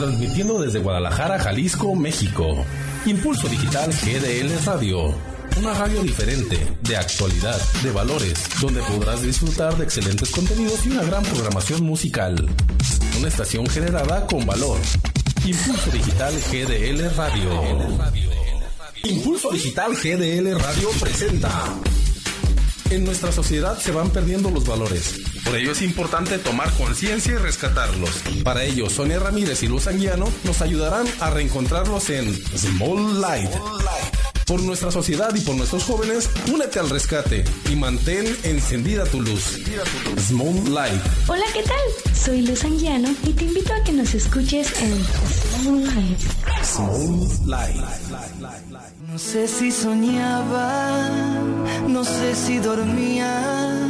transmitiendo desde Guadalajara, Jalisco, México. Impulso Digital GDL Radio. Una radio diferente, de actualidad, de valores, donde podrás disfrutar de excelentes contenidos y una gran programación musical. Una estación generada con valor. Impulso Digital GDL Radio. Impulso Digital GDL Radio presenta. En nuestra sociedad se van perdiendo los valores. Por ello es importante tomar conciencia y rescatarlos. Para ello, Sonia Ramírez y Luz Anguiano nos ayudarán a reencontrarlos en Small Light. Por nuestra sociedad y por nuestros jóvenes, únete al rescate y mantén encendida tu luz. Small Light. Hola, ¿qué tal? Soy Luz Anguiano y te invito a que nos escuches en Small Light. Small Light. No sé si soñaba, no sé si dormía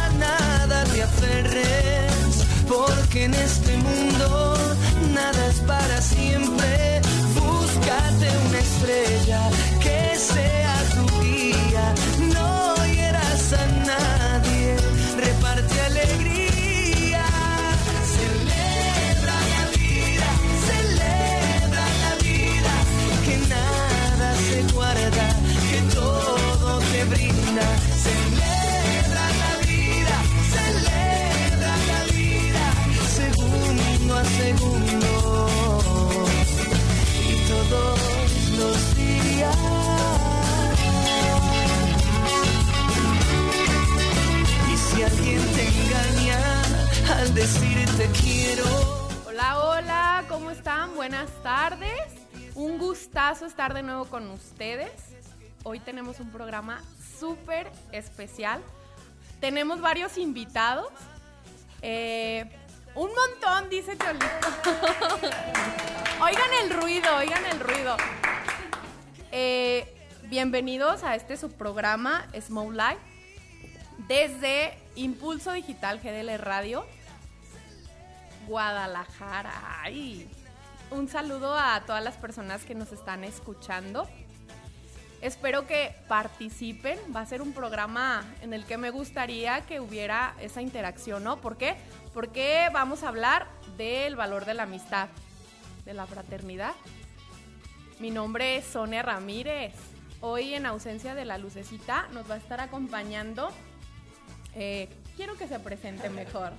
porque en este mundo nada es para siempre. Búscate una estrella que sea tu guía, no hieras a nadie, reparte alegría. Celebra la vida, celebra la vida, que nada se guarda, que todo te brinda. Celebra segundo a segundo y todos los días. Y si alguien te engaña al decirte quiero. Hola, hola, ¿cómo están? Buenas tardes. Un gustazo estar de nuevo con ustedes. Hoy tenemos un programa súper especial. Tenemos varios invitados. Eh, un montón, dice Cholito. oigan el ruido, oigan el ruido. Eh, bienvenidos a este subprograma Small Life desde Impulso Digital GDL Radio. Guadalajara. Un saludo a todas las personas que nos están escuchando. Espero que participen. Va a ser un programa en el que me gustaría que hubiera esa interacción, ¿no? ¿Por qué? Porque vamos a hablar del valor de la amistad, de la fraternidad. Mi nombre es Sonia Ramírez. Hoy en ausencia de la lucecita nos va a estar acompañando. Eh, quiero que se presente mejor.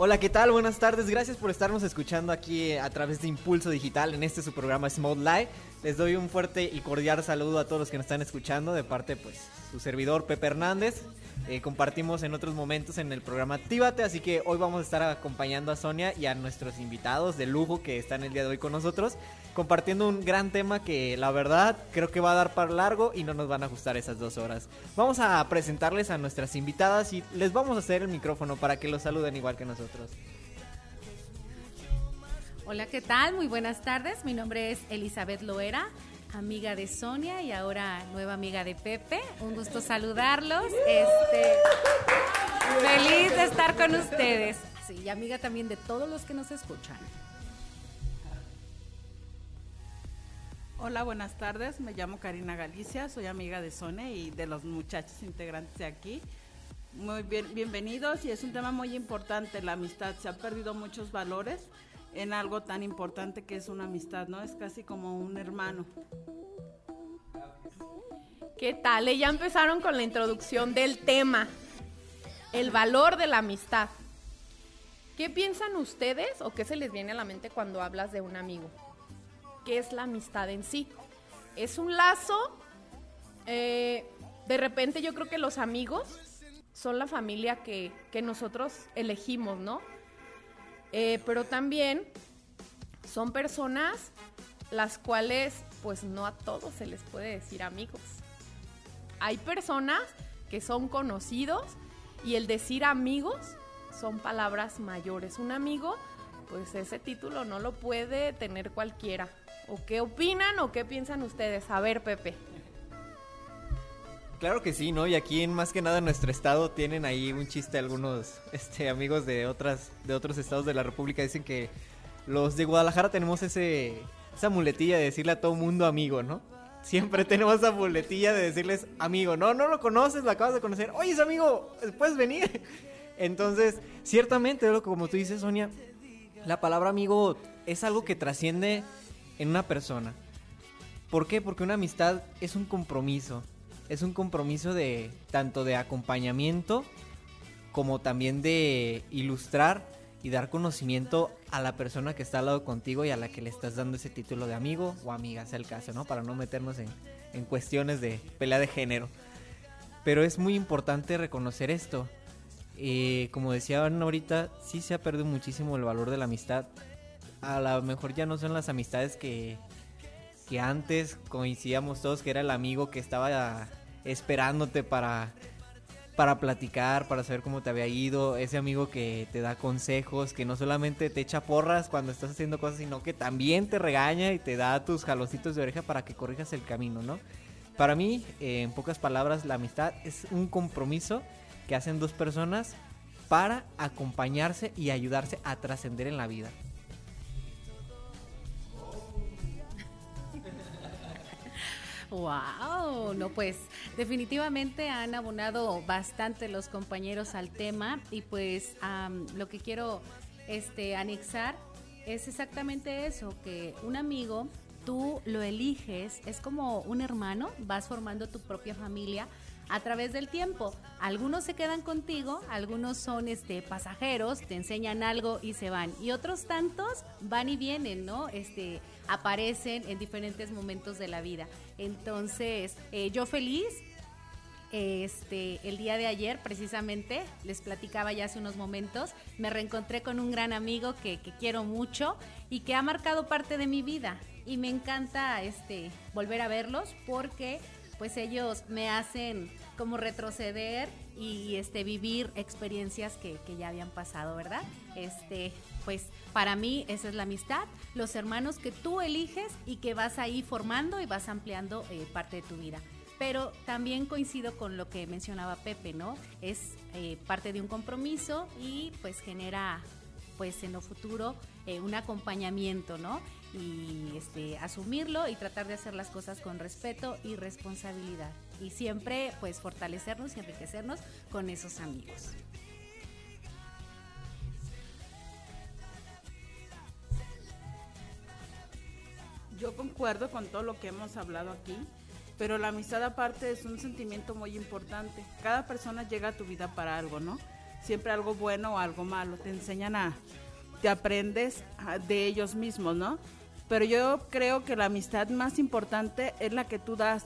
Hola, ¿qué tal? Buenas tardes. Gracias por estarnos escuchando aquí a través de Impulso Digital en este su programa Small Live. Les doy un fuerte y cordial saludo a todos los que nos están escuchando de parte, pues, su servidor Pepe Hernández. Eh, compartimos en otros momentos en el programa Actívate, así que hoy vamos a estar acompañando a Sonia y a nuestros invitados de lujo que están el día de hoy con nosotros, compartiendo un gran tema que la verdad creo que va a dar para largo y no nos van a ajustar esas dos horas. Vamos a presentarles a nuestras invitadas y les vamos a hacer el micrófono para que los saluden igual que nosotros. Hola, ¿qué tal? Muy buenas tardes. Mi nombre es Elizabeth Loera, amiga de Sonia y ahora nueva amiga de Pepe. Un gusto saludarlos. Este, feliz de estar con ustedes. Sí, y amiga también de todos los que nos escuchan. Hola, buenas tardes. Me llamo Karina Galicia, soy amiga de Sonia y de los muchachos integrantes de aquí. Muy bien, bienvenidos y es un tema muy importante, la amistad. Se han perdido muchos valores en algo tan importante que es una amistad, ¿no? Es casi como un hermano. ¿Qué tal? Ya empezaron con la introducción del tema, el valor de la amistad. ¿Qué piensan ustedes o qué se les viene a la mente cuando hablas de un amigo? ¿Qué es la amistad en sí? Es un lazo, eh, de repente yo creo que los amigos son la familia que, que nosotros elegimos, ¿no? Eh, pero también son personas las cuales pues no a todos se les puede decir amigos. Hay personas que son conocidos y el decir amigos son palabras mayores. Un amigo pues ese título no lo puede tener cualquiera. ¿O qué opinan o qué piensan ustedes? A ver, Pepe. Claro que sí, ¿no? Y aquí en más que nada en nuestro estado tienen ahí un chiste algunos este amigos de otras de otros estados de la República dicen que los de Guadalajara tenemos ese esa muletilla de decirle a todo mundo amigo, ¿no? Siempre tenemos esa muletilla de decirles amigo, no, no lo conoces, lo acabas de conocer. Oye, es amigo, puedes venir. Entonces, ciertamente, lo como tú dices, Sonia, la palabra amigo es algo que trasciende en una persona. ¿Por qué? Porque una amistad es un compromiso. Es un compromiso de tanto de acompañamiento como también de ilustrar y dar conocimiento a la persona que está al lado contigo y a la que le estás dando ese título de amigo o amiga, sea el caso, ¿no? Para no meternos en, en cuestiones de pelea de género. Pero es muy importante reconocer esto. Eh, como decían ahorita, sí se ha perdido muchísimo el valor de la amistad. A lo mejor ya no son las amistades que, que antes coincidíamos todos, que era el amigo que estaba esperándote para, para platicar, para saber cómo te había ido, ese amigo que te da consejos, que no solamente te echa porras cuando estás haciendo cosas, sino que también te regaña y te da tus jalocitos de oreja para que corrijas el camino, ¿no? Para mí, eh, en pocas palabras, la amistad es un compromiso que hacen dos personas para acompañarse y ayudarse a trascender en la vida. Wow, no pues definitivamente han abonado bastante los compañeros al tema y pues am, lo que quiero este anexar es exactamente eso, que un amigo tú lo eliges, es como un hermano, vas formando tu propia familia a través del tiempo. Algunos se quedan contigo, algunos son este pasajeros, te enseñan algo y se van. Y otros tantos van y vienen, ¿no? Este aparecen en diferentes momentos de la vida. Entonces, eh, yo feliz este, el día de ayer, precisamente, les platicaba ya hace unos momentos, me reencontré con un gran amigo que, que quiero mucho y que ha marcado parte de mi vida. Y me encanta este, volver a verlos porque pues ellos me hacen como retroceder y este vivir experiencias que, ya habían pasado, ¿verdad? Este, pues para mí esa es la amistad, los hermanos que tú eliges y que vas ahí formando y vas ampliando eh, parte de tu vida. Pero también coincido con lo que mencionaba Pepe, ¿no? Es eh, parte de un compromiso y pues genera pues en lo futuro eh, un acompañamiento, ¿no? Y este, asumirlo y tratar de hacer las cosas con respeto y responsabilidad. Y siempre pues fortalecernos y enriquecernos con esos amigos. Yo concuerdo con todo lo que hemos hablado aquí, pero la amistad aparte es un sentimiento muy importante. Cada persona llega a tu vida para algo, ¿no? Siempre algo bueno o algo malo. Te enseñan a, te aprendes a- de ellos mismos, ¿no? Pero yo creo que la amistad más importante es la que tú das.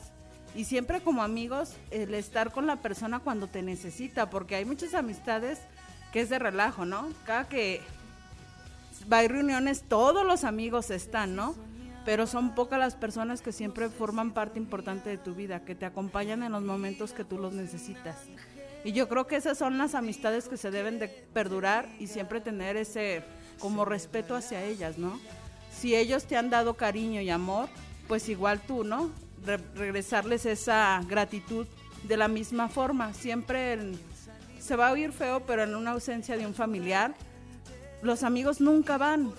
Y siempre como amigos, el estar con la persona cuando te necesita, porque hay muchas amistades que es de relajo, ¿no? Cada que a reuniones, todos los amigos están, ¿no? Pero son pocas las personas que siempre forman parte importante de tu vida, que te acompañan en los momentos que tú los necesitas. Y yo creo que esas son las amistades que se deben de perdurar y siempre tener ese como respeto hacia ellas, ¿no? Si ellos te han dado cariño y amor, pues igual tú, ¿no? Re- regresarles esa gratitud de la misma forma. Siempre se va a oír feo, pero en una ausencia de un familiar, los amigos nunca van,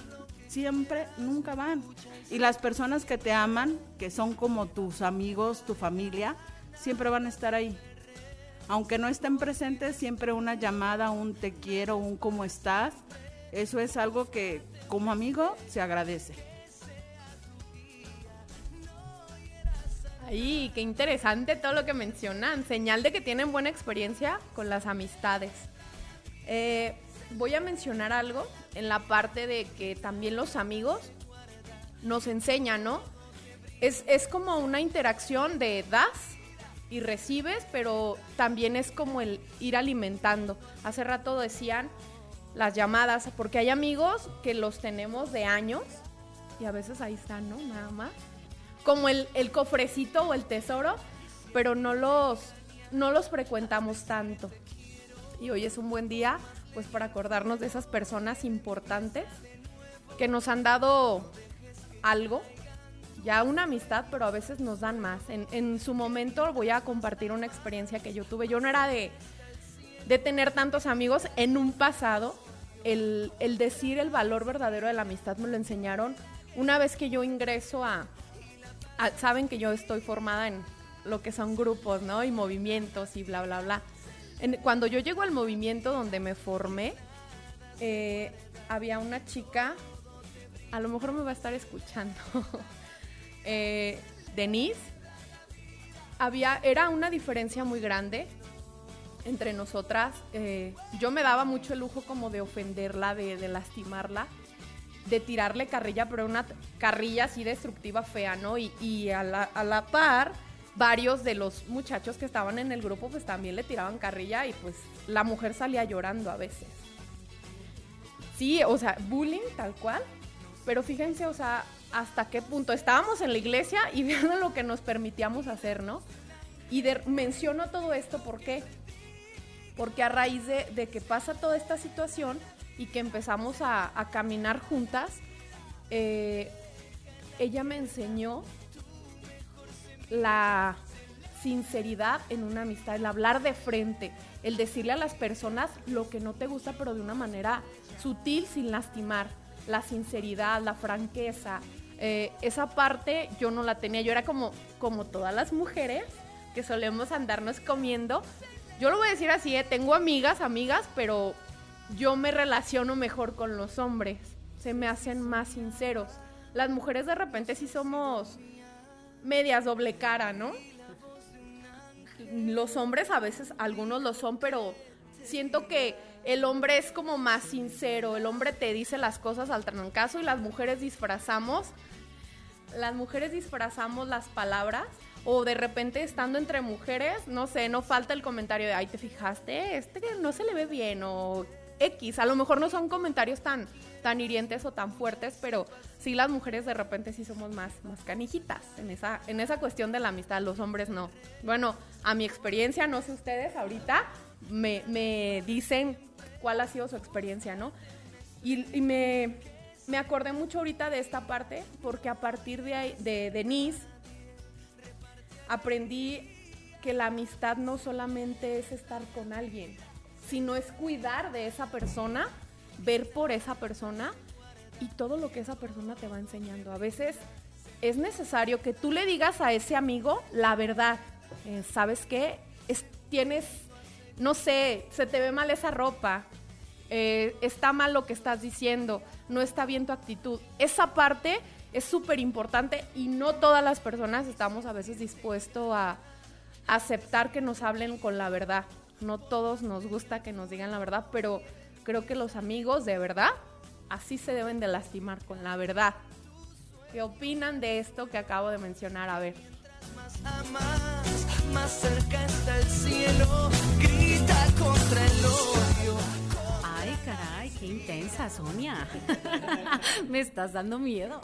siempre nunca van. Y las personas que te aman, que son como tus amigos, tu familia, siempre van a estar ahí. Aunque no estén presentes, siempre una llamada, un te quiero, un cómo estás, eso es algo que como amigo se agradece. Ay, qué interesante todo lo que mencionan. Señal de que tienen buena experiencia con las amistades. Eh, voy a mencionar algo en la parte de que también los amigos nos enseñan, ¿no? Es, es como una interacción de das y recibes, pero también es como el ir alimentando. Hace rato decían las llamadas, porque hay amigos que los tenemos de años y a veces ahí están, ¿no? Nada más como el, el cofrecito o el tesoro, pero no los, no los frecuentamos tanto. Y hoy es un buen día, pues, para acordarnos de esas personas importantes que nos han dado algo, ya una amistad, pero a veces nos dan más. En, en su momento voy a compartir una experiencia que yo tuve. Yo no era de, de tener tantos amigos en un pasado. El, el decir el valor verdadero de la amistad me lo enseñaron una vez que yo ingreso a, saben que yo estoy formada en lo que son grupos, ¿no? Y movimientos y bla, bla, bla. Cuando yo llego al movimiento donde me formé, eh, había una chica, a lo mejor me va a estar escuchando, eh, Denise. Había, era una diferencia muy grande entre nosotras. eh, yo me daba mucho el lujo como de ofenderla, de, lastimarla de tirarle carrilla, pero una carrilla así destructiva, fea, ¿no? Y, a, la, par, varios de los muchachos que estaban en el grupo, pues también le tiraban carrilla y pues la mujer salía llorando a veces. Sí, o sea, bullying tal cual, pero fíjense, o sea, hasta qué punto estábamos en la iglesia y viendo lo que nos permitíamos hacer, ¿no? Y menciono todo esto, ¿por qué? Porque a raíz de, que pasa toda esta situación y que empezamos a, a caminar juntas, eh, ella me enseñó la sinceridad en una amistad, el hablar de frente, el decirle a las personas lo que no te gusta, pero de una manera sutil, sin lastimar. La sinceridad, la franqueza, eh, esa parte yo no la tenía. Yo era como, como todas las mujeres que solemos andarnos comiendo. Yo lo voy a decir así, eh, tengo amigas, amigas, pero yo me relaciono mejor con los hombres. Se me hacen más sinceros. Las mujeres de repente sí somos medias doble cara, ¿no? Los hombres a veces, algunos lo son, pero siento que el hombre es como más sincero. El hombre te dice las cosas al trancazo y las mujeres disfrazamos. Las mujeres disfrazamos las palabras o de repente estando entre mujeres, no sé, no falta el comentario de, ay, ¿te fijaste? Este no se le ve bien o X. A lo mejor no son comentarios tan, tan hirientes o tan fuertes, pero sí las mujeres de repente sí somos más, más canijitas en esa, en esa cuestión de la amistad, los hombres no. Bueno, a mi experiencia, no sé ustedes, ahorita me, me dicen cuál ha sido su experiencia, ¿no? Y, me, me acordé mucho ahorita de esta parte, porque a partir de, de Denise, aprendí que la amistad no solamente es estar con alguien, sino es cuidar de esa persona, ver por esa persona y todo lo que esa persona te va enseñando. A veces es necesario que tú le digas a ese amigo la verdad. Eh, ¿Sabes qué? Es- tienes, no sé, se te ve mal esa ropa, eh, está mal lo que estás diciendo, no está bien tu actitud. Esa parte es súper importante y no todas las personas estamos a veces dispuestos a aceptar que nos hablen con la verdad. No todos nos gusta que nos digan la verdad, pero creo que los amigos de verdad así se deben de lastimar con la verdad. ¿Qué opinan de esto que acabo de mencionar? A ver. Más a más, más cerca está el cielo, grita contra el odio. Qué intensa, Sonia. Me estás dando miedo.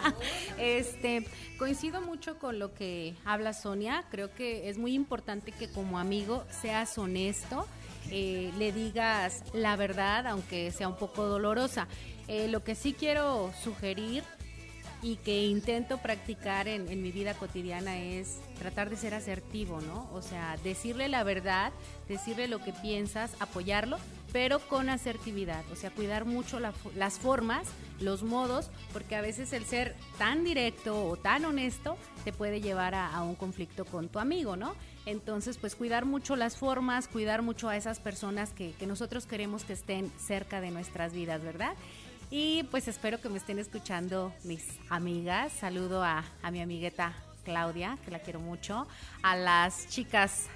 este, coincido mucho con lo que habla Sonia. Creo que es muy importante que como amigo seas honesto, eh, le digas la verdad, aunque sea un poco dolorosa. Eh, lo que sí quiero sugerir y que intento practicar en, en mi vida cotidiana es tratar de ser asertivo, ¿no? O sea, decirle la verdad, decirle lo que piensas, apoyarlo, pero con asertividad, o sea, cuidar mucho las formas, los modos, porque a veces el ser tan directo o tan honesto te puede llevar a, un conflicto con tu amigo, ¿no? Entonces, pues cuidar mucho las formas, cuidar mucho a esas personas que, que nosotros queremos que estén cerca de nuestras vidas, ¿verdad? Y pues espero que me estén escuchando mis amigas. Saludo a, a mi amigueta Claudia, que la quiero mucho. A las chicas.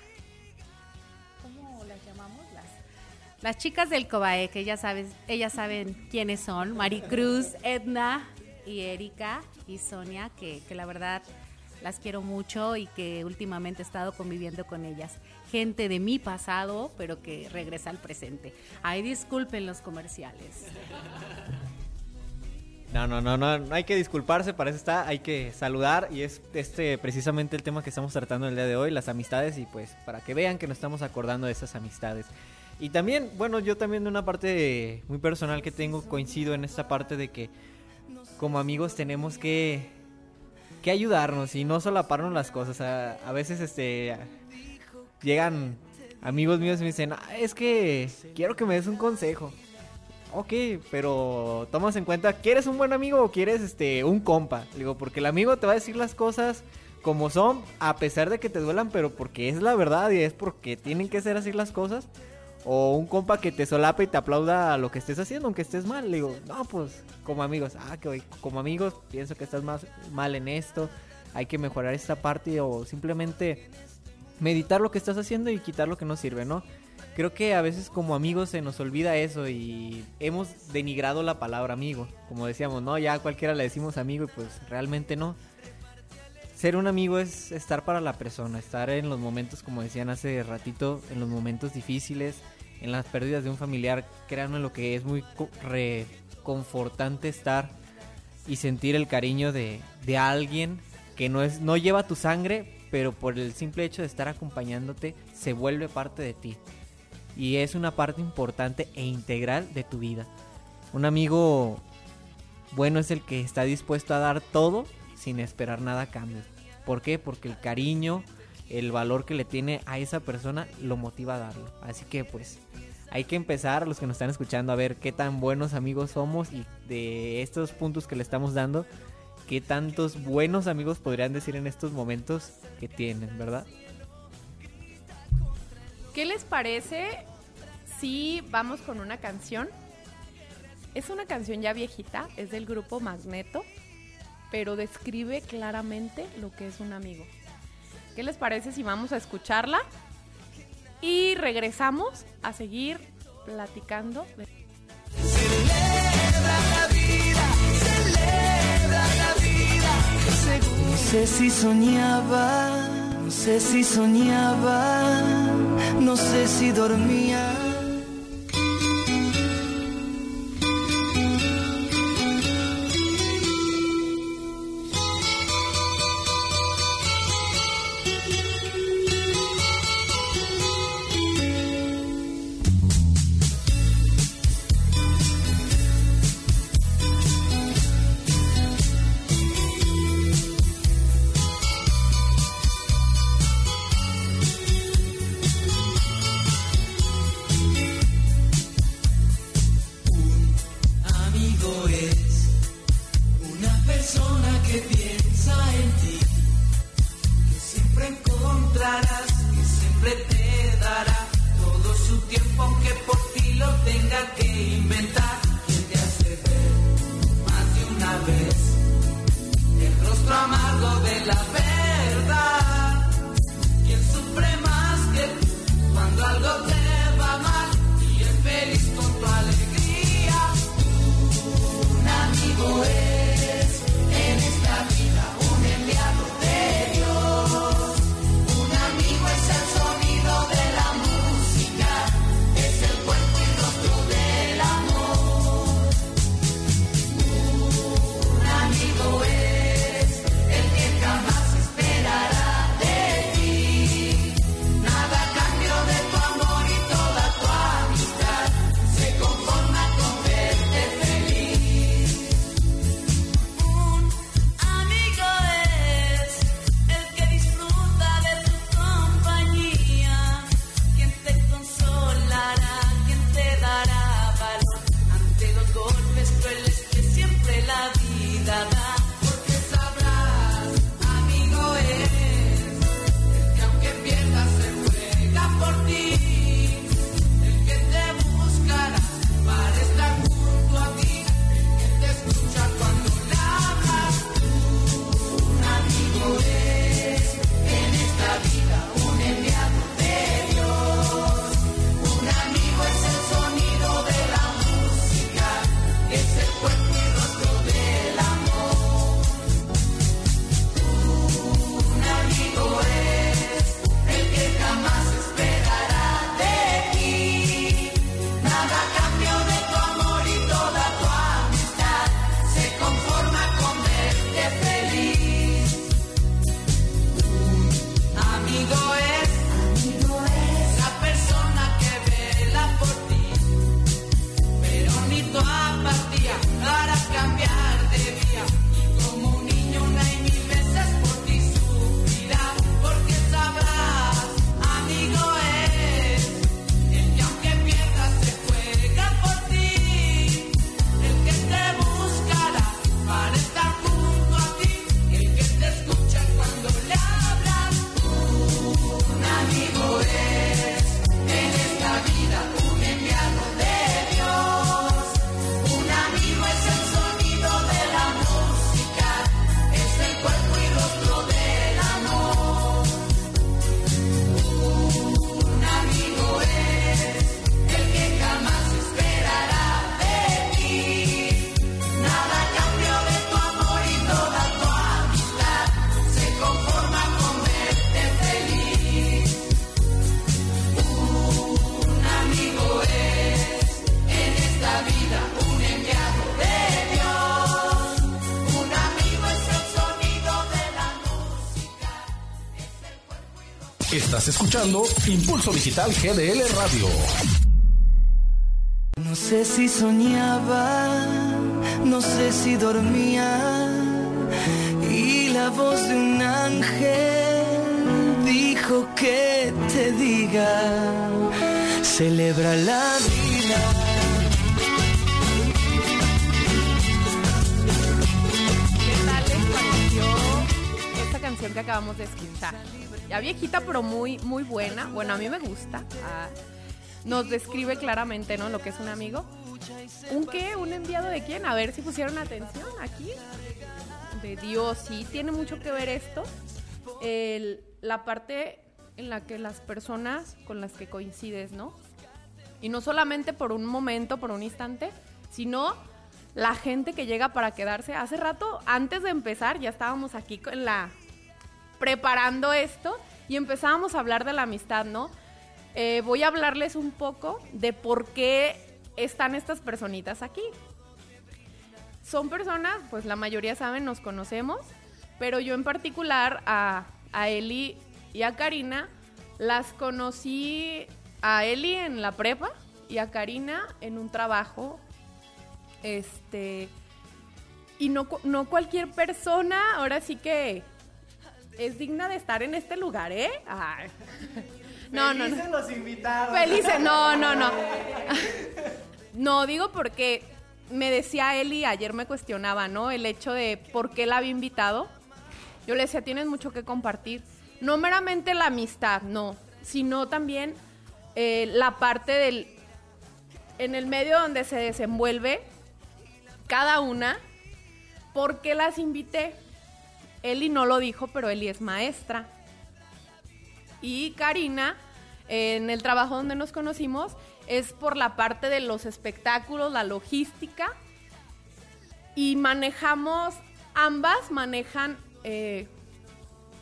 Las chicas del Cobae, que ellas, sabes, ellas saben quiénes son. Maricruz, Edna y Erika y Sonia, que, que la verdad las quiero mucho y que últimamente he estado conviviendo con ellas. Gente de mi pasado, pero que regresa al presente. Ay, disculpen los comerciales. No, no, no, no, no hay que disculparse, para eso está, hay que saludar y es este precisamente el tema que estamos tratando el día de hoy, las amistades y pues para que vean que nos estamos acordando de esas amistades. Y también, bueno, yo también de una parte muy personal que tengo coincido en esta parte de que como amigos tenemos que, que ayudarnos y no solaparnos las cosas. A, veces este llegan amigos míos y me dicen, "Ah, es que quiero que me des un consejo. Ok, pero tomas en cuenta, ¿quieres un buen amigo o quieres este un compa? Digo, porque el amigo te va a decir las cosas como son, a pesar de que te duelan, pero porque es la verdad y es porque tienen que ser así las cosas. O un compa que te solapa y te aplauda lo que estés haciendo, aunque estés mal. Le digo, no, pues como amigos, ah, que como amigos pienso que estás más mal en esto, hay que mejorar esta parte o simplemente meditar lo que estás haciendo y quitar lo que no sirve, ¿no? Creo que a veces como amigos se nos olvida eso y hemos denigrado la palabra amigo. Como decíamos, no, ya a cualquiera le decimos amigo y pues realmente no. Ser un amigo es estar para la persona, estar en los momentos, como decían hace ratito, en los momentos difíciles, en las pérdidas de un familiar. Créanme lo que es muy co- reconfortante estar y sentir el cariño de, de alguien que no, es, no lleva tu sangre, pero por el simple hecho de estar acompañándote se vuelve parte de ti. Y es una parte importante e integral de tu vida. Un amigo bueno es el que está dispuesto a dar todo sin esperar nada a cambio. ¿Por qué? Porque el cariño, el valor que le tiene a esa persona lo motiva a darlo. Así que pues hay que empezar, los que nos están escuchando, a ver qué tan buenos amigos somos y de estos puntos que le estamos dando, qué tantos buenos amigos podrían decir en estos momentos que tienen, ¿verdad? ¿Qué les parece si vamos con una canción? Es una canción ya viejita, es del grupo Magneto, pero describe claramente lo que es un amigo. ¿Qué les parece si vamos a escucharla? Y regresamos a seguir platicando. de- No sé si soñaba, no sé si soñaba, no sé si dormía. Estás escuchando Impulso Digital GDL Radio. No sé si soñaba, no sé si dormía. Y la voz de un ángel dijo que te diga, celebra la vida. ¿Qué tal les pareció esta canción que acabamos de escuchar? Viejita, pero muy, muy buena. Bueno, a mí me gusta. Ah, nos describe claramente, ¿no? Lo que es un amigo. ¿Un qué? ¿Un enviado de quién? A ver si pusieron atención aquí. De Dios, sí, tiene mucho que ver esto. La parte en la que las personas con las que coincides, ¿no? Y no solamente por un momento, por un instante, sino la gente que llega para quedarse. Hace rato, antes de empezar, ya estábamos aquí con la preparando esto y empezábamos a hablar de la amistad, ¿no? Eh, voy a hablarles un poco de por qué están estas personitas aquí. Son personas, pues la mayoría saben, nos conocemos, pero yo en particular a, a Eli y a Karina las conocí a Eli en la prepa y a Karina en un trabajo. Este. Y no, no cualquier persona, ahora sí que es digna de estar en este lugar, ¿eh? Ay. No, no, no. Felices los invitados. Felices, no, no, no. No, digo porque me decía Eli, ayer me cuestionaba, ¿no? El hecho de por qué la había invitado. Yo le decía, tienes mucho que compartir. No meramente la amistad, no, sino también eh, la parte del. En el medio donde se desenvuelve cada una. ¿Por qué las invité? Eli no lo dijo, pero Eli es maestra. Y Karina, en el trabajo donde nos conocimos, es por la parte de los espectáculos, la logística. Y manejamos, ambas manejan eh,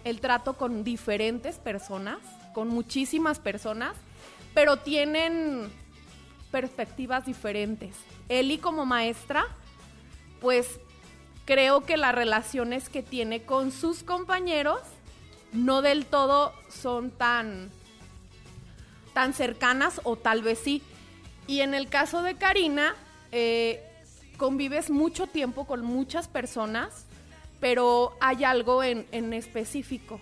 el trato con diferentes personas, con muchísimas personas, pero tienen perspectivas diferentes. Eli como maestra, pues creo que las relaciones que tiene con sus compañeros no del todo son tan tan cercanas o tal vez sí. Y en el caso de Karina, eh, convives mucho tiempo con muchas personas, pero hay algo en, en específico.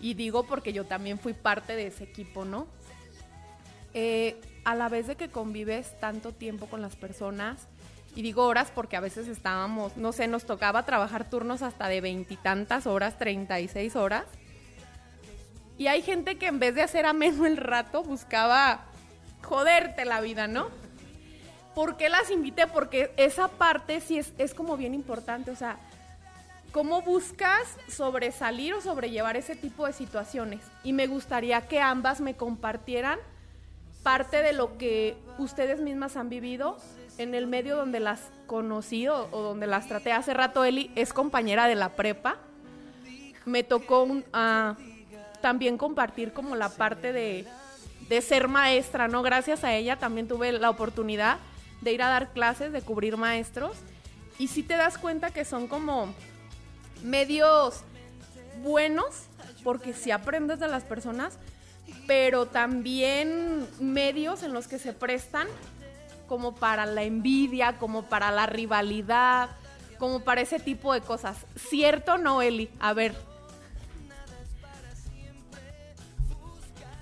Y digo porque yo también fui parte de ese equipo, ¿no? Eh, a la vez de que convives tanto tiempo con las personas, y digo horas porque a veces estábamos, no sé, nos tocaba trabajar turnos hasta de veintitantas horas, 36 horas. Y hay gente que en vez de hacer ameno el rato, buscaba joderte la vida, ¿no? ¿Por qué las invité? Porque esa parte sí es, es como bien importante, o sea, ¿cómo buscas sobresalir o sobrellevar ese tipo de situaciones? Y me gustaría que ambas me compartieran parte de lo que ustedes mismas han vivido en el medio donde las conocí o, donde las traté. Hace rato Eli es compañera de la prepa. Me tocó ah, también compartir como la parte de, ser maestra, ¿no? Gracias a ella también tuve la oportunidad de ir a dar clases, de cubrir maestros. Y sí te das cuenta que son como medios buenos, porque sí aprendes de las personas, pero también medios en los que se prestan como para la envidia, como para la rivalidad, como para ese tipo de cosas. ¿Cierto no, Eli? A ver.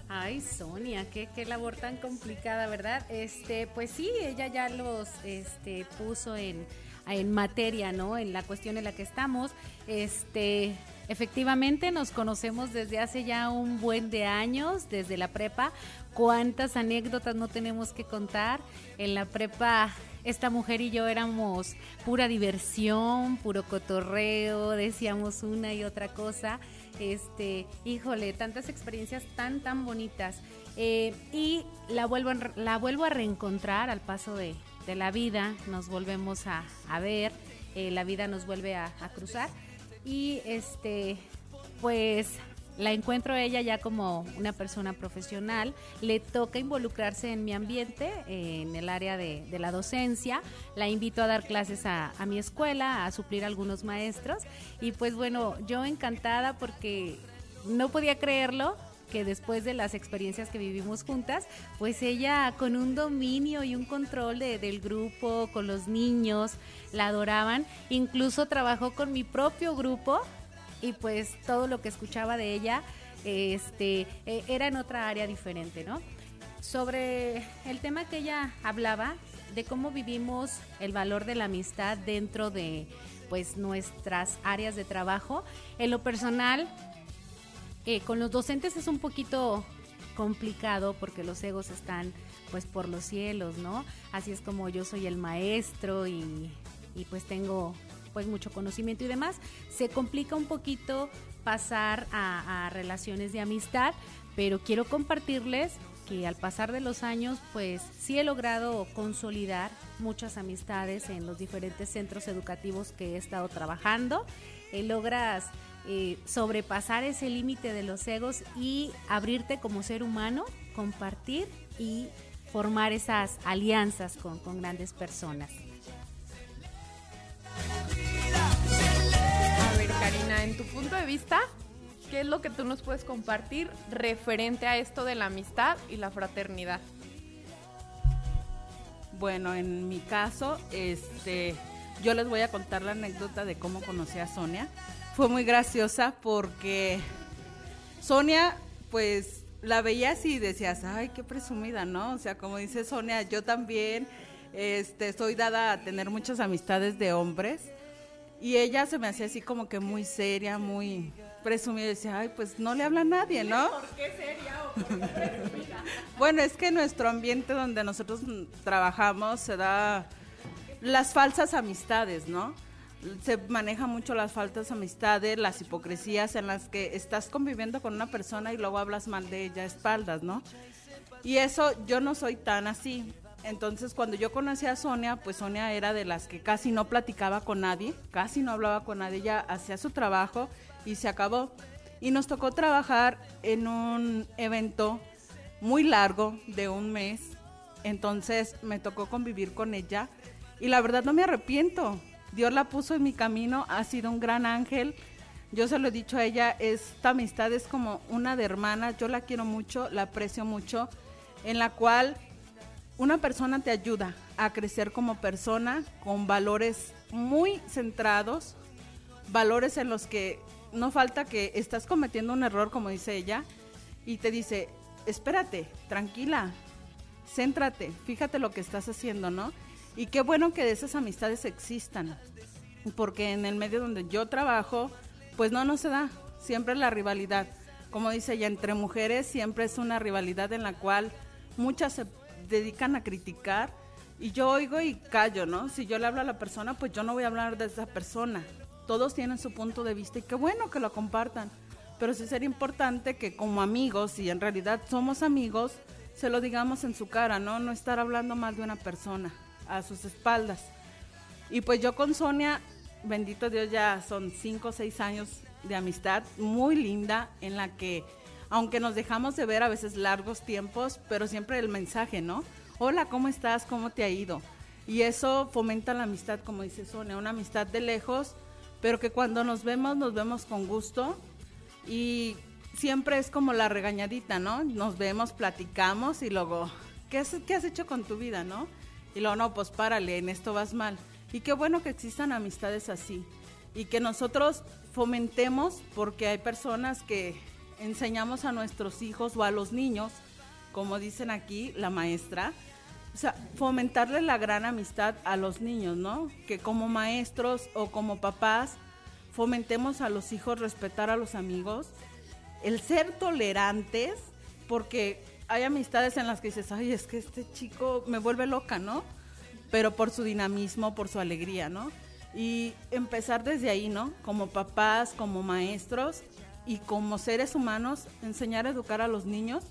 Ay, Sonia, qué, qué labor tan complicada, ¿verdad? Este, pues sí, ella ya los este, puso en, en materia, ¿no? En la cuestión en la que estamos. Este, efectivamente, nos conocemos desde hace ya un buen de años, desde la prepa. ¿Cuántas anécdotas no tenemos que contar? En la prepa, esta mujer y yo éramos pura diversión, puro cotorreo, decíamos una y otra cosa. Este, híjole, tantas experiencias tan, tan bonitas. Eh, y la vuelvo, la vuelvo a reencontrar al paso de, de la vida, nos volvemos a, a ver, eh, la vida nos vuelve a, a, cruzar. Y este, pues la encuentro ella ya como una persona profesional, le toca involucrarse en mi ambiente, en el área de, la docencia, la invito a dar clases a, a, mi escuela, a suplir a algunos maestros y pues bueno, yo encantada porque no podía creerlo que después de las experiencias que vivimos juntas, pues ella con un dominio y un control de, del grupo, con los niños, la adoraban, incluso trabajó con mi propio grupo y pues todo lo que escuchaba de ella este, e, era en otra área diferente, ¿no? Sobre el tema que ella hablaba, de cómo vivimos el valor de la amistad dentro de pues nuestras áreas de trabajo. En lo personal, eh, con los docentes es un poquito complicado porque los egos están pues por los cielos, ¿no? Así es como yo soy el maestro y, y pues tengo pues mucho conocimiento y demás. Se complica un poquito pasar a, relaciones de amistad, pero quiero compartirles que al pasar de los años, pues sí he logrado consolidar muchas amistades en los diferentes centros educativos que he estado trabajando. Eh, logras eh, sobrepasar ese límite de los egos y abrirte como ser humano, compartir y formar esas alianzas con grandes personas. Karina, en tu punto de vista, ¿qué es lo que tú nos puedes compartir referente a esto de la amistad y la fraternidad? Bueno, en mi caso, este, yo les voy a contar la anécdota de cómo conocí a Sonia fue muy graciosa porque Sonia, pues la veías y decías, ay, qué presumida, ¿no? O sea, como dice Sonia, yo también este, estoy dada a tener muchas amistades de hombres. Y ella se me hacía así como que muy seria, muy presumida. Decía, ay, pues no le habla a nadie, ¿no? ¿Por qué seria o por qué presumida? bueno, es que nuestro ambiente donde nosotros trabajamos se da las falsas amistades, ¿no? se maneja mucho las faltas de amistades, las hipocresías en las que estás conviviendo con una persona y luego hablas mal de ella a espaldas, ¿no? Y eso yo no soy tan así. Entonces, cuando yo conocí a Sonia, pues Sonia era de las que casi no platicaba con nadie, casi no hablaba con nadie, ella hacía su trabajo y se acabó. Y nos tocó trabajar en un evento muy largo de un mes. Entonces, me tocó convivir con ella y la verdad no me arrepiento Dios la puso en mi camino, ha sido un gran ángel. Yo se lo he dicho a ella, esta amistad es como una de hermanas, yo la quiero mucho, la aprecio mucho, en la cual una persona te ayuda a crecer como persona con valores muy centrados, valores en los que no falta que estás cometiendo un error, como dice ella, y te dice, espérate, tranquila, céntrate, fíjate lo que estás haciendo, ¿no? Y qué bueno que esas amistades existan, porque en el medio donde yo trabajo, pues no, no se da, siempre la rivalidad. Como dice ella, entre mujeres siempre es una rivalidad en la cual muchas se dedican a criticar y yo oigo y callo, ¿no? Si yo le hablo a la persona, pues yo no voy a hablar de esa persona. Todos tienen su punto de vista y qué bueno que lo compartan. Pero sí sería importante que como amigos, si en realidad somos amigos, se lo digamos en su cara, ¿no? No estar hablando mal de una persona a sus espaldas. Y pues yo con Sonia, bendito Dios, ya son cinco o seis años de amistad muy linda en la que, aunque nos dejamos de ver a veces largos tiempos, pero siempre el mensaje, ¿no? Hola, ¿cómo estás? ¿Cómo te ha ido? Y eso fomenta la amistad, como dice Sonia, una amistad de lejos, pero que cuando nos vemos, nos vemos con gusto y siempre es como la regañadita, ¿no? Nos vemos, platicamos y luego, ¿qué has, qué has hecho con tu vida, no? Y luego, no, pues párale, en esto vas mal. Y qué bueno que existan amistades así. Y que nosotros fomentemos, porque hay personas que enseñamos a nuestros hijos o a los niños, como dicen aquí la maestra, o sea, fomentarle la gran amistad a los niños, ¿no? Que como maestros o como papás fomentemos a los hijos respetar a los amigos, el ser tolerantes, porque hay amistades en las que dices, ay, es que este chico me vuelve loca, ¿no? Pero por su dinamismo, por su alegría, ¿no? Y empezar desde ahí, ¿no? Como papás, como maestros y como seres humanos, enseñar a educar a los niños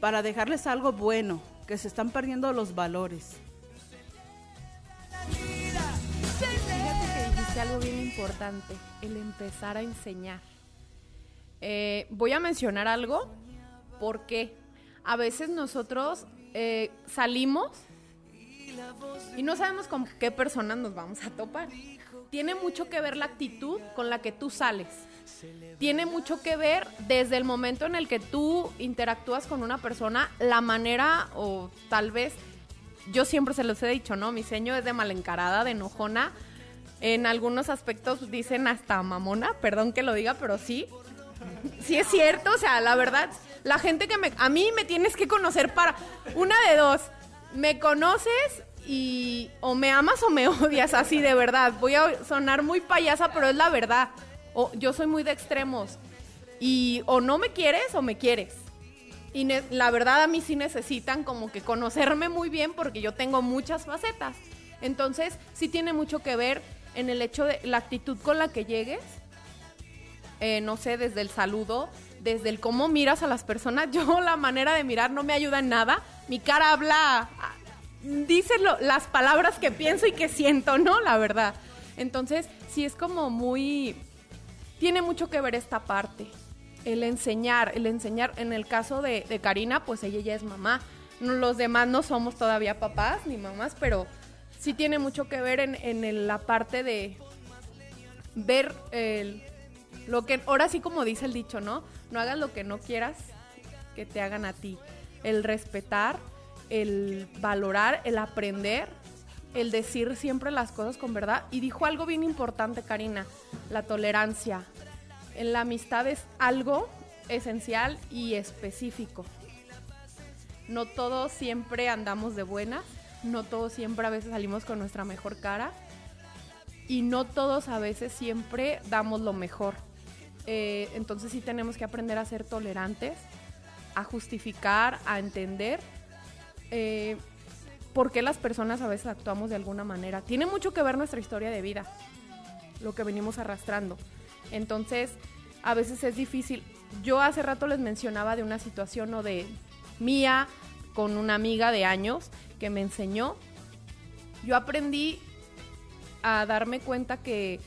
para dejarles algo bueno, que se están perdiendo los valores. Fíjate que dijiste algo bien importante, el empezar a enseñar. Eh, voy a mencionar algo, ¿por qué? a veces nosotros eh, salimos y no sabemos con qué personas nos vamos a topar. Tiene mucho que ver la actitud con la que tú sales. Tiene mucho que ver desde el momento en el que tú interactúas con una persona, la manera o tal vez, yo siempre se los he dicho, ¿no? Mi seño es de malencarada, de enojona. En algunos aspectos dicen hasta mamona, perdón que lo diga, pero sí. Sí es cierto, o sea, la verdad, la gente que me... A mí me tienes que conocer para... Una de dos, me conoces y o me amas o me odias, así de verdad. Voy a sonar muy payasa, pero es la verdad. Yo soy muy de extremos. Y o no me quieres o me quieres. Y la verdad a mí sí necesitan como que conocerme muy bien porque yo tengo muchas facetas. Entonces sí tiene mucho que ver en el hecho de la actitud con la que llegues. Eh, no sé, desde el saludo, desde el cómo miras a las personas. Yo la manera de mirar no me ayuda en nada. Mi cara habla dice las palabras que pienso y que siento, ¿no? La verdad. Entonces, sí es como muy... Tiene mucho que ver esta parte. El enseñar, el enseñar, en el caso de, Karina, pues ella ya es mamá. Los demás no somos todavía papás ni mamás, pero sí tiene mucho que ver en, la parte de ver lo que, ahora sí como dice el dicho, ¿no? No hagas lo que no quieras que te hagan a ti. El respetar, el valorar, el aprender, el decir siempre las cosas con verdad. Y dijo algo bien importante, Karina, la tolerancia. En la amistad es algo esencial y específico. No todos siempre andamos de buena, no todos siempre a veces salimos con nuestra mejor cara y no todos a veces siempre damos lo mejor. Eh, entonces sí tenemos que aprender a ser tolerantes, a justificar, a entender eh, por qué las personas a veces actuamos de alguna manera. Tiene mucho que ver nuestra historia de vida, lo que venimos arrastrando. Entonces, a veces es difícil. Yo hace rato les mencionaba de una situación o de mía con una amiga de años que me enseñó. Yo aprendí a darme cuenta que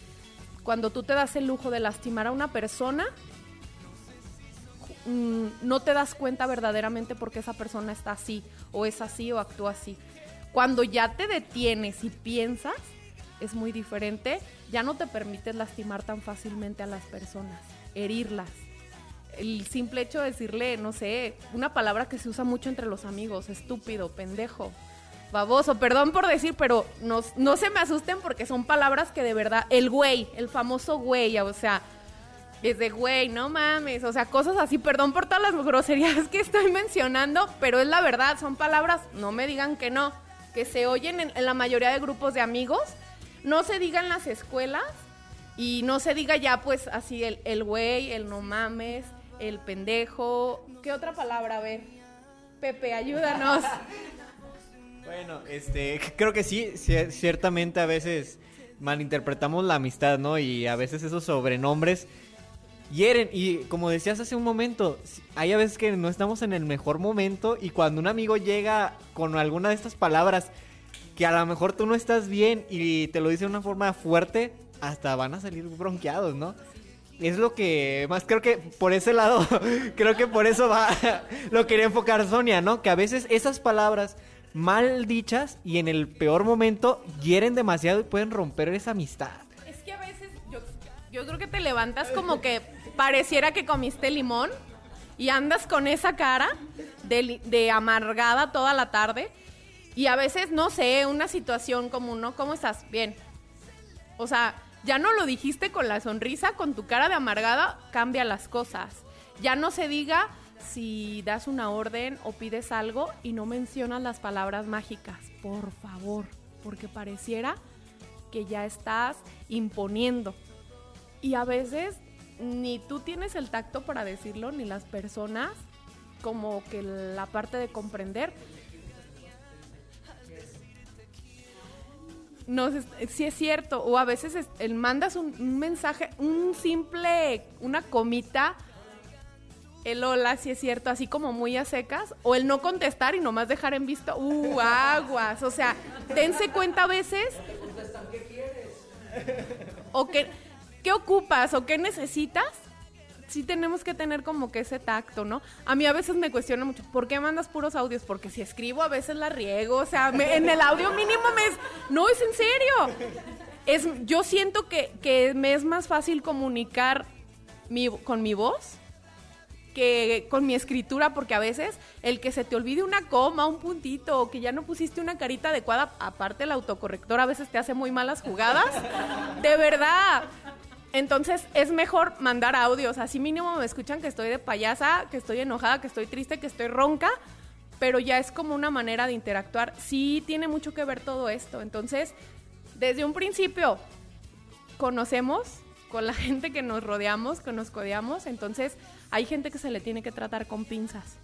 cuando tú te das el lujo de lastimar a una persona, Mm, no te das cuenta verdaderamente porque esa persona está así, o es así, o actúa así. Cuando ya te detienes y piensas, es muy diferente, ya no te permites lastimar tan fácilmente a las personas, herirlas. El simple hecho de decirle, no sé, una palabra que se usa mucho entre los amigos, estúpido, pendejo, baboso, perdón por decir, pero no, no se me asusten porque son palabras que de verdad, el güey, el famoso güey, o sea, es de, güey, no mames. O sea, cosas así. Perdón por todas las groserías que estoy mencionando, pero es la verdad. Son palabras, no me digan que no, que se oyen en, la mayoría de grupos de amigos. No se diga en las escuelas y no se diga ya, pues, así el, el güey, el no mames, el pendejo. ¿Qué otra palabra? A. Pepe, ayúdanos. Bueno, este, creo que sí, ciertamente a veces malinterpretamos la amistad, ¿no? Y a veces esos sobrenombres hieren. Y como decías hace un momento, hay a veces que no estamos en el mejor momento y cuando un amigo llega con alguna de estas palabras que a lo mejor tú no estás bien y te lo dice de una forma fuerte, hasta van a salir bronqueados, ¿no? Es lo que más creo que por ese lado, creo que por eso va, lo quería enfocar Sonia, ¿no? Que a veces esas palabras mal dichas y en el peor momento hieren demasiado y pueden romper esa amistad. Es que a veces yo, yo creo que te levantas como que pareciera que comiste limón y andas con esa cara de, amargada toda la tarde. Y a veces, no sé, una situación como, ¿no? ¿Cómo estás? Bien. O sea, ya no lo dijiste con la sonrisa, con tu cara de amargada, cambia las cosas. Ya no se diga si das una orden o pides algo y no mencionas las palabras mágicas, por favor, porque pareciera que ya estás imponiendo. Y a veces ni tú tienes el tacto para decirlo, ni las personas, como que la parte de comprender. No, si es cierto, o a veces el, mandas un, mensaje, un simple, una comita, el hola, si es cierto, así como muy a secas, o el no contestar y nomás dejar en visto, uh, aguas, o sea, dense cuenta a veces. O que ¿qué ocupas o qué necesitas? sí tenemos que tener como que ese tacto, ¿no? A mí a veces me cuestiona mucho, ¿por qué mandas puros audios? Porque si escribo a veces la riego, o sea, en el audio mínimo me es, no, es en serio. Es, yo siento que, me es más fácil comunicar con mi voz que con mi escritura, porque a veces el que se te olvide una coma, un puntito, o que ya no pusiste una carita adecuada, aparte el autocorrector a veces te hace muy malas jugadas, de verdad. Entonces es mejor mandar audios, así mínimo me escuchan que estoy de payasa, que estoy enojada, que estoy triste, que estoy ronca, pero ya es como una manera de interactuar. Sí tiene mucho que ver todo esto. Entonces, desde un principio, conocemos con la gente que nos rodeamos, que nos codeamos, entonces hay gente que se le tiene que tratar con pinzas.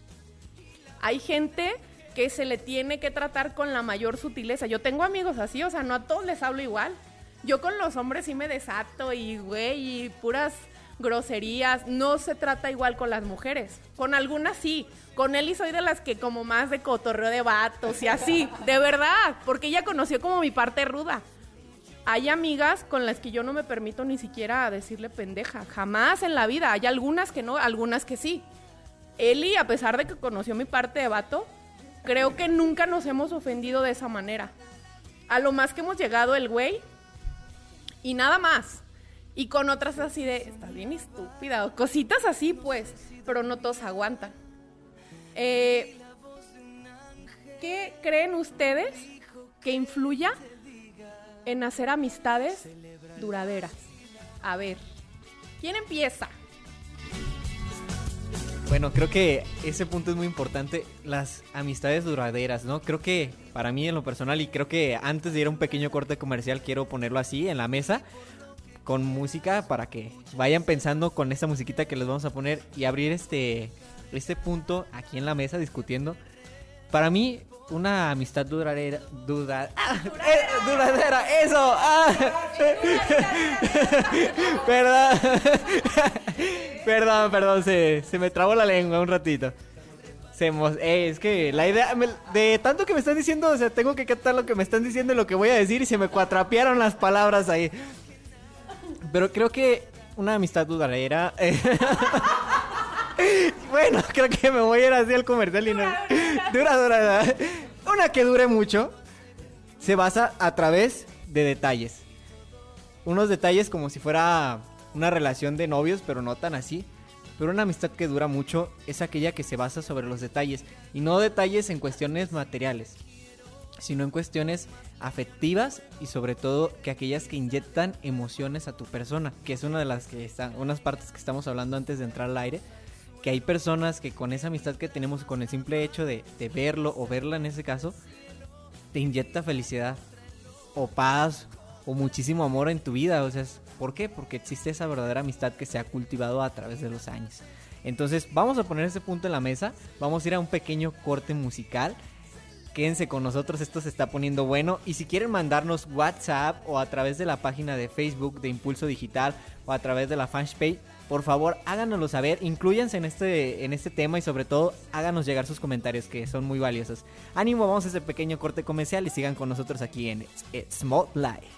Hay gente que se le tiene que tratar con la mayor sutileza. Yo tengo amigos así, o sea, no a todos les hablo igual. Yo con los hombres sí me desato y, güey, y puras groserías. No se trata igual con las mujeres. Con algunas sí. Con Eli soy de las que como más de cotorreo de vatos y así. De verdad. Porque ella conoció como mi parte ruda. Hay amigas con las que yo no me permito ni siquiera decirle pendeja. Jamás en la vida. Hay algunas que no, algunas que sí. Eli, a pesar de que conoció mi parte de vato, creo que nunca nos hemos ofendido de esa manera. A lo más que hemos llegado el güey y nada más. Y con otras así de, estás bien estúpida, o cositas así pues, pero no todos aguantan. Eh, ¿Qué creen ustedes que influya en hacer amistades duraderas? A ver, ¿quién empieza? Bueno, creo que ese punto es muy importante, las amistades duraderas, ¿no? Creo que para mí en lo personal y creo que antes de ir a un pequeño corte comercial quiero ponerlo así en la mesa con música para que vayan pensando con esta musiquita que les vamos a poner y abrir este este punto aquí en la mesa discutiendo. Para mí una amistad duradera, dura-. ¡Eh! duradera, eso. ¡Ah! Perdón. perdón, perdón, se, se me trabó la lengua un ratito. Se eh, es que la idea, me- de tanto que me están diciendo, o sea, tengo que captar lo que me están diciendo y lo que voy a decir y se me cuatrapearon las palabras ahí. Pero creo que una amistad duradera... eh, bueno, creo que me voy a ir así al comercial y no... Dura, dura, dura. Una que dure mucho se basa a través de detalles. Unos detalles como si fuera una relación de novios, pero no tan así. Pero una amistad que dura mucho es aquella que se basa sobre los detalles. Y no detalles en cuestiones materiales, sino en cuestiones afectivas y sobre todo que aquellas que inyectan emociones a tu persona, que es una de las que están, unas partes que estamos hablando antes de entrar al aire, que hay personas que con esa amistad que tenemos, con el simple hecho de, de verlo o verla en ese caso, te inyecta felicidad o paz o muchísimo amor en tu vida. O sea, es- ¿por qué? Porque existe esa verdadera amistad que se ha cultivado a través de los años. Entonces, vamos a poner ese punto en la mesa. Vamos a ir a un pequeño corte musical. Quédense con nosotros, esto se está poniendo bueno. Y si quieren mandarnos WhatsApp o a través de la página de Facebook de Impulso Digital o a través de la fanpage, por favor háganoslo saber, incluyanse en este, en este tema y sobre todo háganos llegar sus comentarios que son muy valiosos. Ánimo, vamos a ese pequeño corte comercial y sigan con nosotros aquí en Small Life.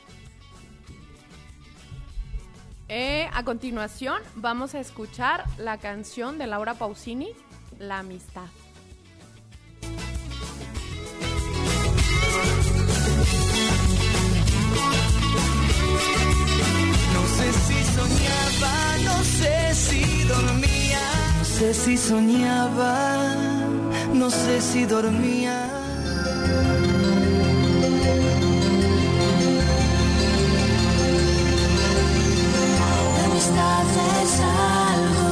Eh, a continuación vamos a escuchar la canción de Laura Pausini, La Amistad. No sé si soñaba, no sé si dormía. No sé si soñaba, no sé si dormía. Amistad es algo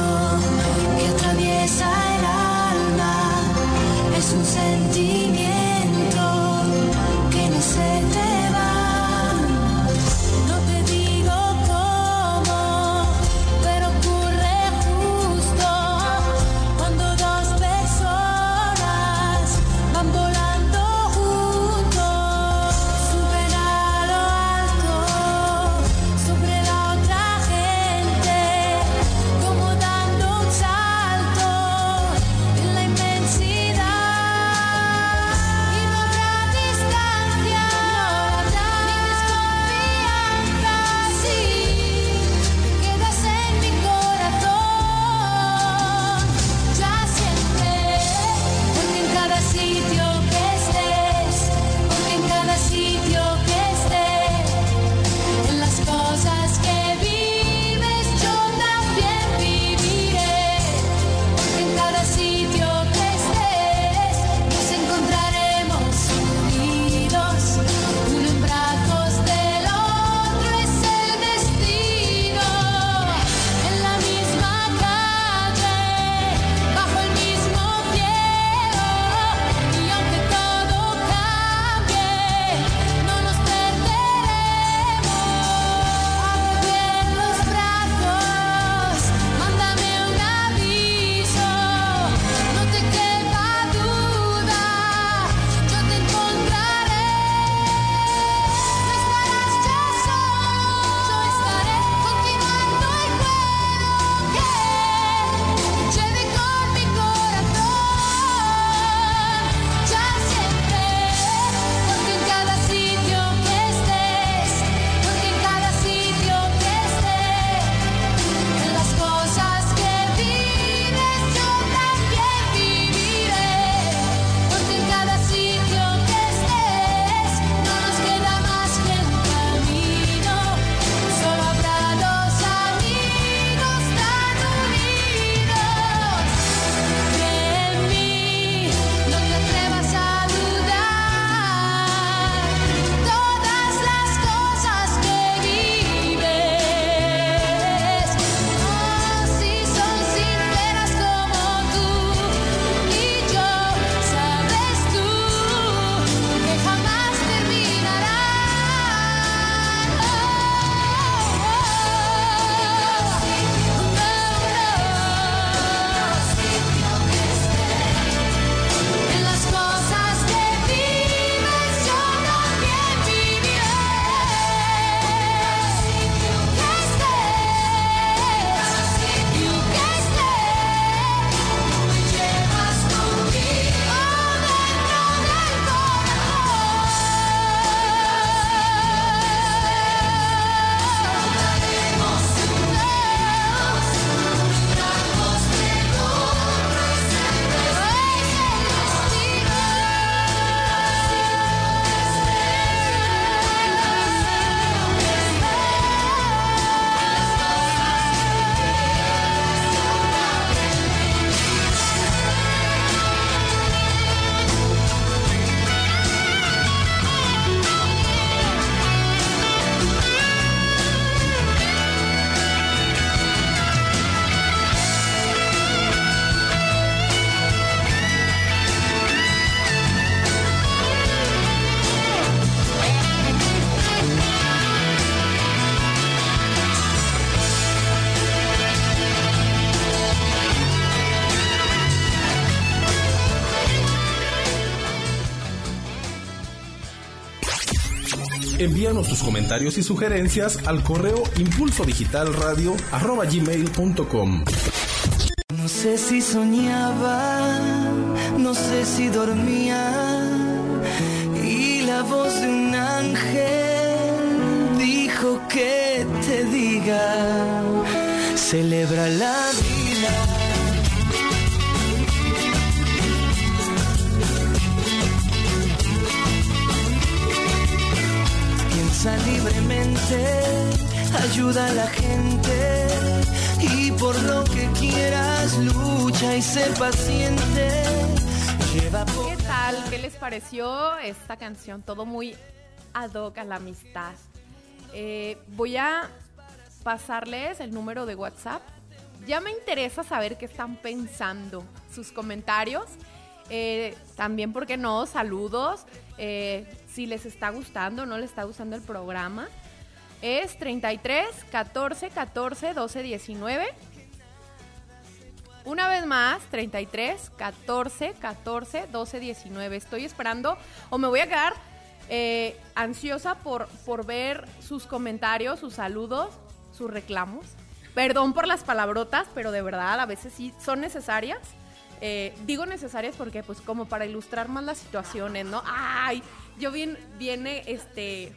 que atraviesa el alma, es un sentimiento Envíanos tus comentarios y sugerencias al correo impulsodigitalradio.gmail.com No sé si soñaba, no sé si dormía. Y la voz de un ángel dijo que te diga, celebra la vida. Piensa libremente, ayuda a la gente y por lo que quieras lucha y sé paciente. ¿Qué tal? ¿Qué les pareció esta canción? Todo muy ad hoc a la amistad. Eh, voy a pasarles el número de WhatsApp. Ya me interesa saber qué están pensando, sus comentarios. Eh, también, ¿por qué no? Saludos. eh, si les está gustando o no les está gustando el programa. Es 33 14 14 12 19. Una vez más, 33 14 14 12 19. Estoy esperando o me voy a quedar eh, ansiosa por, por ver sus comentarios, sus saludos, sus reclamos. Perdón por las palabrotas, pero de verdad a veces sí son necesarias. Eh, digo necesarias porque pues como para ilustrar más las situaciones, ¿no? Ay, yo bien, viene este,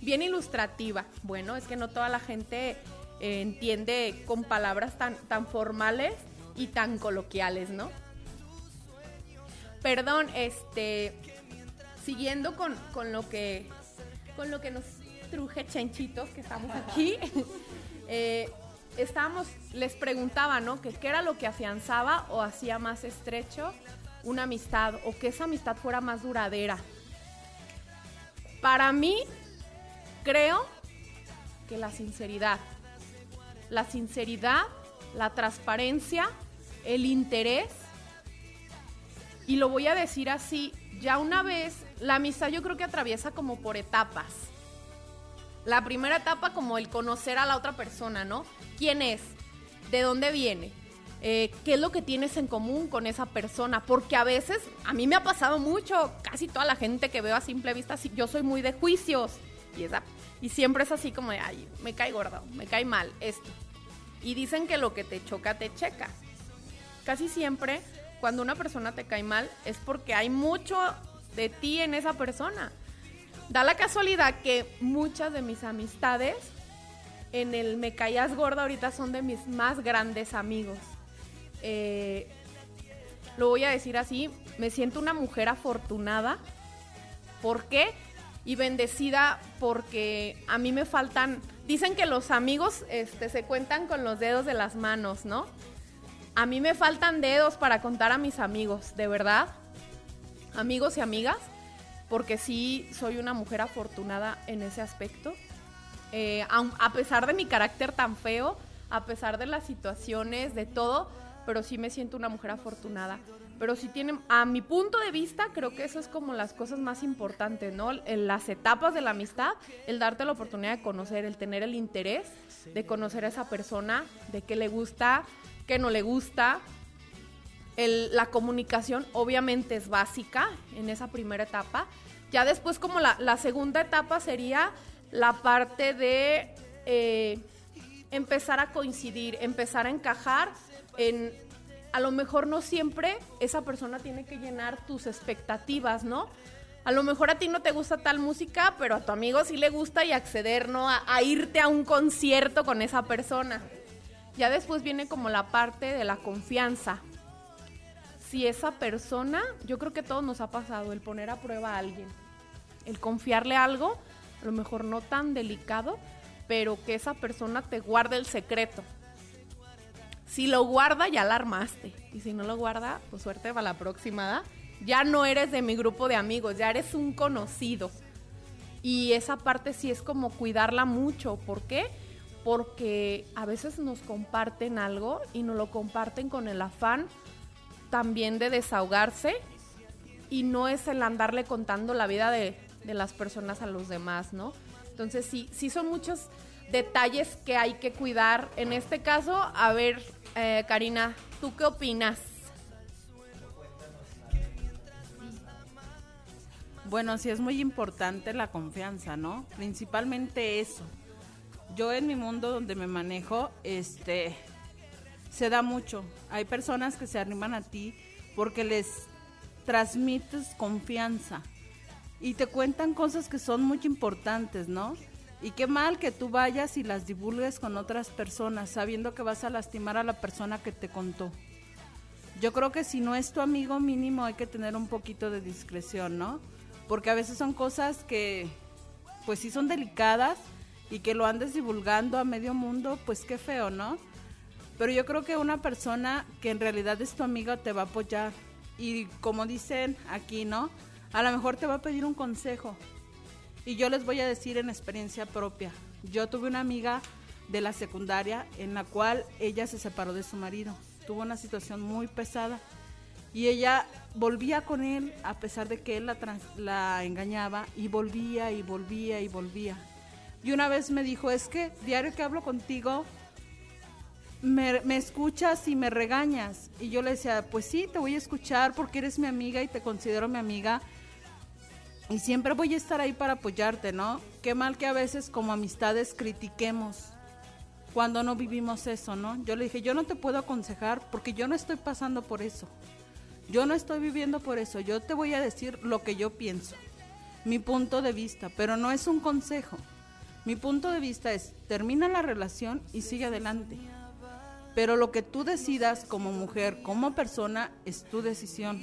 bien ilustrativa. Bueno, es que no toda la gente eh, entiende con palabras tan, tan formales y tan coloquiales, ¿no? Perdón, este, siguiendo con, con lo que, con lo que nos truje Chenchitos, que estamos aquí, eh, estábamos, les preguntaba, ¿no? Que qué era lo que afianzaba o hacía más estrecho una amistad o que esa amistad fuera más duradera. Para mí, creo que la sinceridad. La sinceridad, la transparencia, el interés. Y lo voy a decir así, ya una vez, la amistad yo creo que atraviesa como por etapas. La primera etapa como el conocer a la otra persona, ¿no? ¿Quién es? ¿De dónde viene? Eh, ¿Qué es lo que tienes en común con esa persona? Porque a veces, a mí me ha pasado mucho, casi toda la gente que veo a simple vista, yo soy muy de juicios. Y, y siempre es así como de, ay, me cae gordo, me cae mal, esto. Y dicen que lo que te choca, te checa. Casi siempre, cuando una persona te cae mal, es porque hay mucho de ti en esa persona. Da la casualidad que muchas de mis amistades en el Me Caías Gorda ahorita son de mis más grandes amigos. Eh, lo voy a decir así, me siento una mujer afortunada. ¿Por qué? Y bendecida porque a mí me faltan, dicen que los amigos este, se cuentan con los dedos de las manos, ¿no? A mí me faltan dedos para contar a mis amigos, de verdad. Amigos y amigas, porque sí soy una mujer afortunada en ese aspecto. Eh, aun- a pesar de mi carácter tan feo, a pesar de las situaciones, de todo, pero sí me siento una mujer afortunada. Pero sí tienen, a mi punto de vista, creo que eso es como las cosas más importantes, ¿no? En las etapas de la amistad, el darte la oportunidad de conocer, el tener el interés de conocer a esa persona, de qué le gusta, qué no le gusta. El- la comunicación obviamente es básica en esa primera etapa. Ya después como la, la segunda etapa sería la parte de eh, empezar a coincidir, empezar a encajar en, a lo mejor no siempre esa persona tiene que llenar tus expectativas, ¿no? A lo mejor a ti no te gusta tal música, pero a tu amigo sí le gusta y acceder, ¿no? A, a irte a un concierto con esa persona. Ya después viene como la parte de la confianza. Si esa persona, yo creo que a todos nos ha pasado el poner a prueba a alguien, el confiarle algo, a lo mejor no tan delicado, pero que esa persona te guarde el secreto. Si lo guarda, ya la armaste. Y si no lo guarda, pues suerte para la próxima. Ya no eres de mi grupo de amigos, ya eres un conocido. Y esa parte sí es como cuidarla mucho. ¿Por qué? Porque a veces nos comparten algo y nos lo comparten con el afán también de desahogarse y no es el andarle contando la vida de, de las personas a los demás, ¿no? Entonces sí, sí son muchos detalles que hay que cuidar. En este caso, a ver, eh, Karina, ¿tú qué opinas? Bueno, sí es muy importante la confianza, ¿no? Principalmente eso. Yo en mi mundo donde me manejo, este, se da mucho. Hay personas que se arriman a ti porque les transmites confianza y te cuentan cosas que son muy importantes, ¿no? Y qué mal que tú vayas y las divulgues con otras personas sabiendo que vas a lastimar a la persona que te contó. Yo creo que si no es tu amigo mínimo hay que tener un poquito de discreción, ¿no? Porque a veces son cosas que pues sí son delicadas y que lo andes divulgando a medio mundo, pues qué feo, ¿no? Pero yo creo que una persona que en realidad es tu amiga te va a apoyar. Y como dicen aquí, ¿no? A lo mejor te va a pedir un consejo. Y yo les voy a decir en experiencia propia. Yo tuve una amiga de la secundaria en la cual ella se separó de su marido. Tuvo una situación muy pesada. Y ella volvía con él a pesar de que él la, la engañaba y volvía y volvía y volvía. Y una vez me dijo, es que diario que hablo contigo, me, me escuchas y me regañas. Y yo le decía, pues sí, te voy a escuchar porque eres mi amiga y te considero mi amiga. Y siempre voy a estar ahí para apoyarte, ¿no? Qué mal que a veces como amistades critiquemos cuando no vivimos eso, ¿no? Yo le dije, yo no te puedo aconsejar porque yo no estoy pasando por eso. Yo no estoy viviendo por eso. Yo te voy a decir lo que yo pienso, mi punto de vista, pero no es un consejo. Mi punto de vista es, termina la relación y sigue adelante. Pero lo que tú decidas como mujer, como persona, es tu decisión.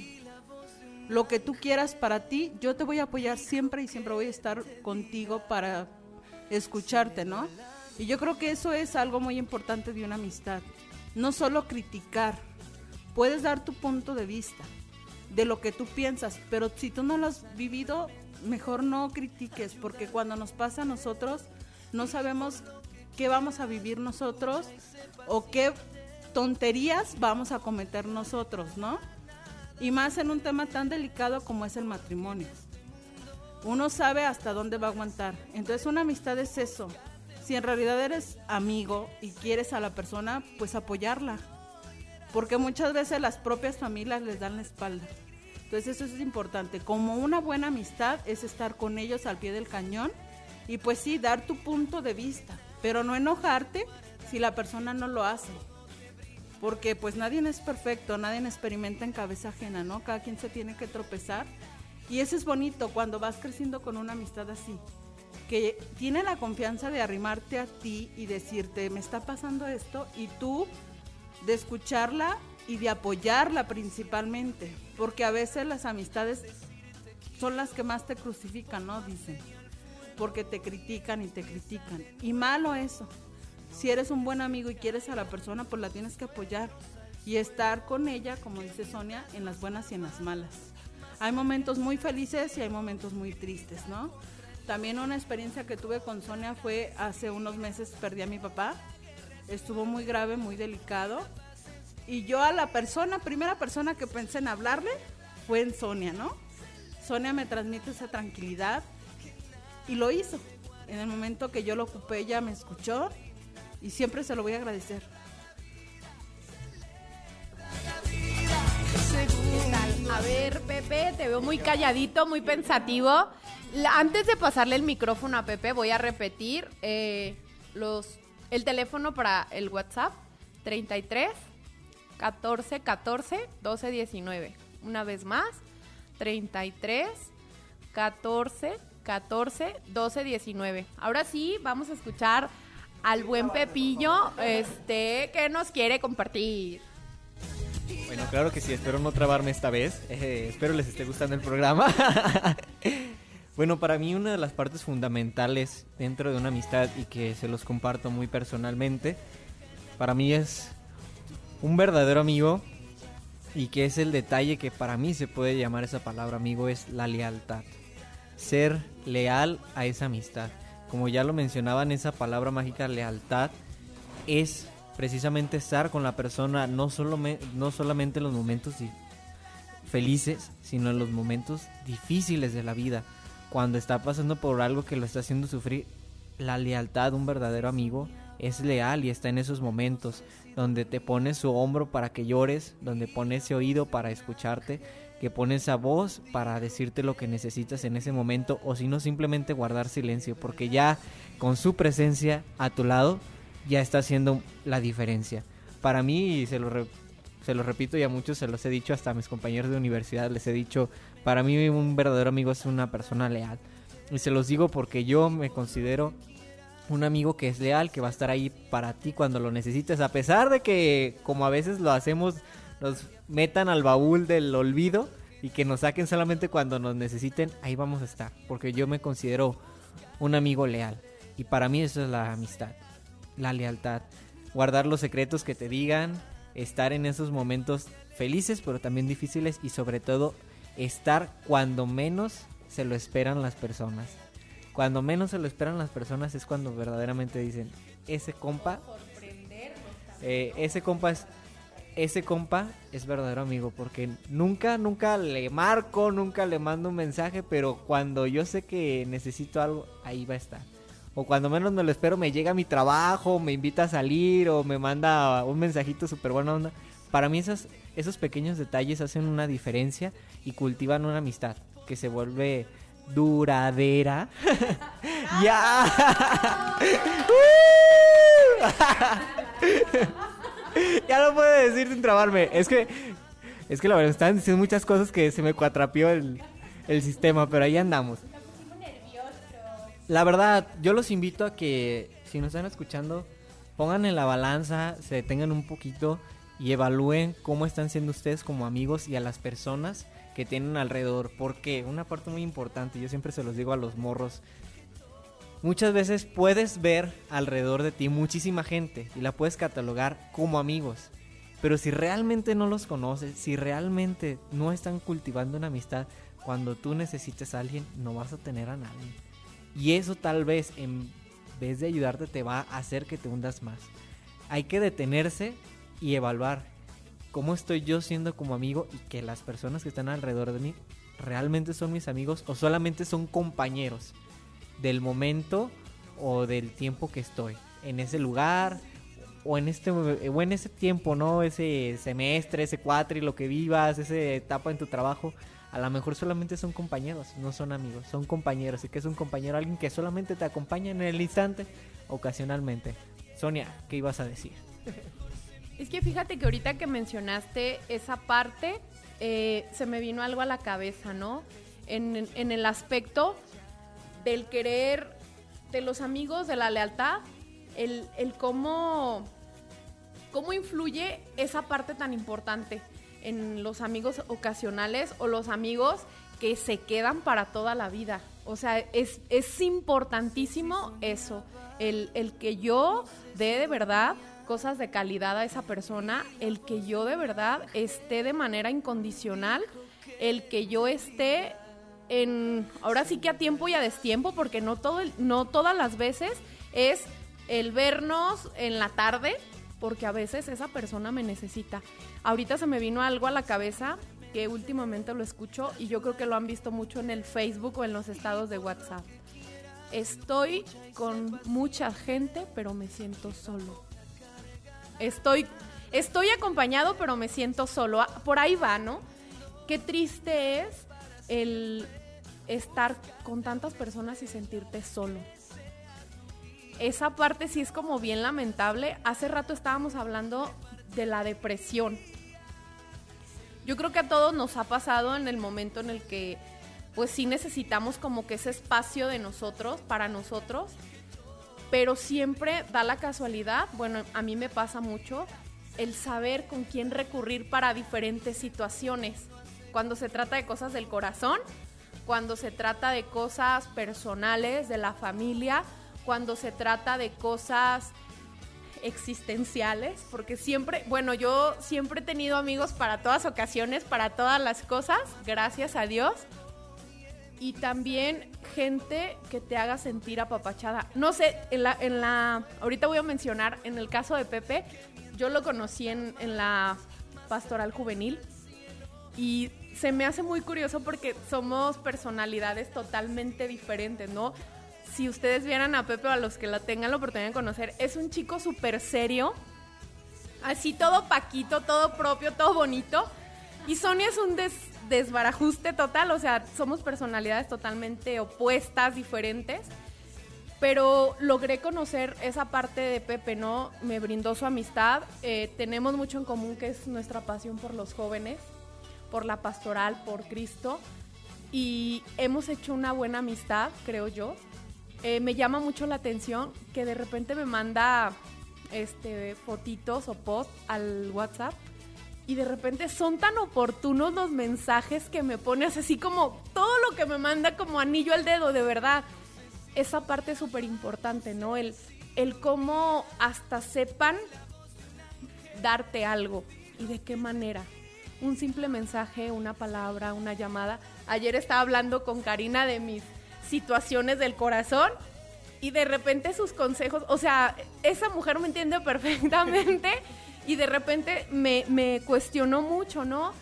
Lo que tú quieras para ti, yo te voy a apoyar siempre y siempre voy a estar contigo para escucharte, ¿no? Y yo creo que eso es algo muy importante de una amistad. No solo criticar, puedes dar tu punto de vista de lo que tú piensas, pero si tú no lo has vivido, mejor no critiques, porque cuando nos pasa a nosotros, no sabemos qué vamos a vivir nosotros o qué tonterías vamos a cometer nosotros, ¿no? Y más en un tema tan delicado como es el matrimonio. Uno sabe hasta dónde va a aguantar. Entonces una amistad es eso. Si en realidad eres amigo y quieres a la persona, pues apoyarla. Porque muchas veces las propias familias les dan la espalda. Entonces eso es importante. Como una buena amistad es estar con ellos al pie del cañón y pues sí, dar tu punto de vista, pero no enojarte si la persona no lo hace. Porque pues nadie es perfecto, nadie experimenta en cabeza ajena, ¿no? Cada quien se tiene que tropezar. Y eso es bonito cuando vas creciendo con una amistad así, que tiene la confianza de arrimarte a ti y decirte, me está pasando esto, y tú de escucharla y de apoyarla principalmente, porque a veces las amistades son las que más te crucifican, ¿no? Dicen, porque te critican y te critican. Y malo eso. Si eres un buen amigo y quieres a la persona, pues la tienes que apoyar y estar con ella, como dice Sonia, en las buenas y en las malas. Hay momentos muy felices y hay momentos muy tristes, ¿no? También una experiencia que tuve con Sonia fue hace unos meses perdí a mi papá. Estuvo muy grave, muy delicado. Y yo a la persona, primera persona que pensé en hablarle fue en Sonia, ¿no? Sonia me transmite esa tranquilidad y lo hizo. En el momento que yo lo ocupé, ella me escuchó y siempre se lo voy a agradecer. A ver, Pepe, te veo muy calladito, muy pensativo. Antes de pasarle el micrófono a Pepe, voy a repetir eh, los, el teléfono para el WhatsApp: 33 14 14 12 19. Una vez más, 33 14 14 12 19. Ahora sí, vamos a escuchar al buen Pepillo, este, que nos quiere compartir. Bueno, claro que sí, espero no trabarme esta vez. Eh, espero les esté gustando el programa. bueno, para mí una de las partes fundamentales dentro de una amistad y que se los comparto muy personalmente, para mí es un verdadero amigo y que es el detalle que para mí se puede llamar esa palabra amigo, es la lealtad. Ser leal a esa amistad. Como ya lo mencionaban, esa palabra mágica lealtad es precisamente estar con la persona no, solo no solamente en los momentos felices, sino en los momentos difíciles de la vida. Cuando está pasando por algo que lo está haciendo sufrir, la lealtad de un verdadero amigo es leal y está en esos momentos donde te pone su hombro para que llores, donde pone ese oído para escucharte, que pone esa voz para decirte lo que necesitas en ese momento o si no simplemente guardar silencio porque ya con su presencia a tu lado ya está haciendo la diferencia. Para mí, y se lo, se lo repito y a muchos se los he dicho, hasta a mis compañeros de universidad les he dicho, para mí un verdadero amigo es una persona leal. Y se los digo porque yo me considero un amigo que es leal, que va a estar ahí para ti cuando lo necesites, a pesar de que como a veces lo hacemos, nos metan al baúl del olvido y que nos saquen solamente cuando nos necesiten, ahí vamos a estar, porque yo me considero un amigo leal. Y para mí eso es la amistad, la lealtad. Guardar los secretos que te digan, estar en esos momentos felices pero también difíciles y sobre todo estar cuando menos se lo esperan las personas. Cuando menos se lo esperan las personas es cuando verdaderamente dicen, ese compa, eh, ese compa es, ese compa es verdadero amigo porque nunca, nunca le marco, nunca le mando un mensaje, pero cuando yo sé que necesito algo, ahí va a estar. O cuando menos me lo espero, me llega a mi trabajo, me invita a salir o me manda un mensajito súper buena onda. Para mí esos, esos pequeños detalles hacen una diferencia y cultivan una amistad que se vuelve duradera. ya. ya lo puedo decir sin trabarme. Es que, es que la verdad, están diciendo muchas cosas que se me cuatrapió el, el sistema, pero ahí andamos. La verdad, yo los invito a que, si nos están escuchando, pongan en la balanza, se detengan un poquito y evalúen cómo están siendo ustedes como amigos y a las personas que tienen alrededor. Porque una parte muy importante, yo siempre se los digo a los morros, muchas veces puedes ver alrededor de ti muchísima gente y la puedes catalogar como amigos. Pero si realmente no los conoces, si realmente no están cultivando una amistad, cuando tú necesites a alguien, no vas a tener a nadie. Y eso tal vez en vez de ayudarte te va a hacer que te hundas más. Hay que detenerse y evaluar cómo estoy yo siendo como amigo y que las personas que están alrededor de mí realmente son mis amigos o solamente son compañeros del momento o del tiempo que estoy en ese lugar o en este o en ese tiempo, ¿no? Ese semestre, ese cuatri, lo que vivas, esa etapa en tu trabajo, a lo mejor solamente son compañeros, no son amigos, son compañeros. ¿Y que es un compañero? Alguien que solamente te acompaña en el instante, ocasionalmente. Sonia, ¿qué ibas a decir? Es que fíjate que ahorita que mencionaste esa parte, eh, se me vino algo a la cabeza, ¿no? En, en el aspecto del querer, de los amigos, de la lealtad, el, el cómo, cómo influye esa parte tan importante en los amigos ocasionales o los amigos que se quedan para toda la vida. O sea, es, es importantísimo eso, el, el que yo dé de verdad cosas de calidad a esa persona, el que yo de verdad esté de manera incondicional, el que yo esté en, ahora sí que a tiempo y a destiempo, porque no, todo el- no todas las veces es el vernos en la tarde, porque a veces esa persona me necesita. Ahorita se me vino algo a la cabeza que últimamente lo escucho y yo creo que lo han visto mucho en el Facebook o en los estados de WhatsApp. Estoy con mucha gente, pero me siento solo. Estoy, estoy acompañado, pero me siento solo. Ah, Por ahí va, ¿no? Qué triste es el estar con tantas personas y sentirte solo. Esa parte sí es como bien lamentable. Hace rato estábamos hablando de la depresión. Yo creo que a todos nos ha pasado en el momento en el que pues sí necesitamos como que ese espacio de nosotros, para nosotros, pero siempre da la casualidad, bueno, a mí me pasa mucho, el saber con quién recurrir para diferentes situaciones. Cuando se trata de cosas del corazón, cuando se trata de cosas personales, de la familia, cuando se trata de cosas existenciales, porque siempre, bueno, yo siempre he tenido amigos para todas ocasiones, para todas las cosas, gracias a Dios. Y también gente que te haga sentir apapachada. No sé, en la, en la, ahorita voy a mencionar, en el caso de Pepe, yo lo conocí en, en la pastoral juvenil y se me hace muy curioso porque somos personalidades totalmente diferentes, ¿no? Si ustedes vieran a Pepe o a los que la tengan la oportunidad de conocer, es un chico súper serio, así todo paquito, todo propio, todo bonito. Y Sonia es un des- desbarajuste total, o sea, somos personalidades totalmente opuestas, diferentes, pero logré conocer esa parte de Pepe, ¿no? Me brindó su amistad, eh, tenemos mucho en común que es nuestra pasión por los jóvenes, por la pastoral, por Cristo, y hemos hecho una buena amistad, creo yo. Eh, me llama mucho la atención que de repente me manda este fotitos o post al WhatsApp y de repente son tan oportunos los mensajes que me pones así como todo lo que me manda como anillo al dedo, de verdad. Esa parte es súper importante, ¿no? El, el cómo hasta sepan darte algo y de qué manera. Un simple mensaje, una palabra, una llamada. Ayer estaba hablando con Karina de mis situaciones del corazón y de repente sus consejos, o sea, esa mujer me entiende perfectamente y de repente me, me cuestionó mucho, ¿no?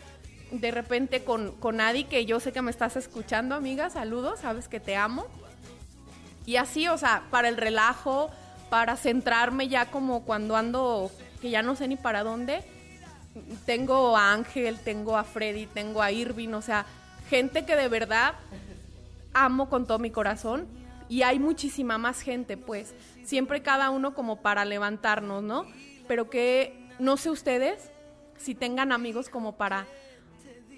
De repente con, con Adi, que yo sé que me estás escuchando, amiga, saludos, sabes que te amo. Y así, o sea, para el relajo, para centrarme ya como cuando ando, que ya no sé ni para dónde. Tengo a Ángel, tengo a Freddy, tengo a Irving, o sea, gente que de verdad amo con todo mi corazón. Y hay muchísima más gente, pues, siempre cada uno como para levantarnos, ¿no? Pero que, no sé ustedes, si tengan amigos como para,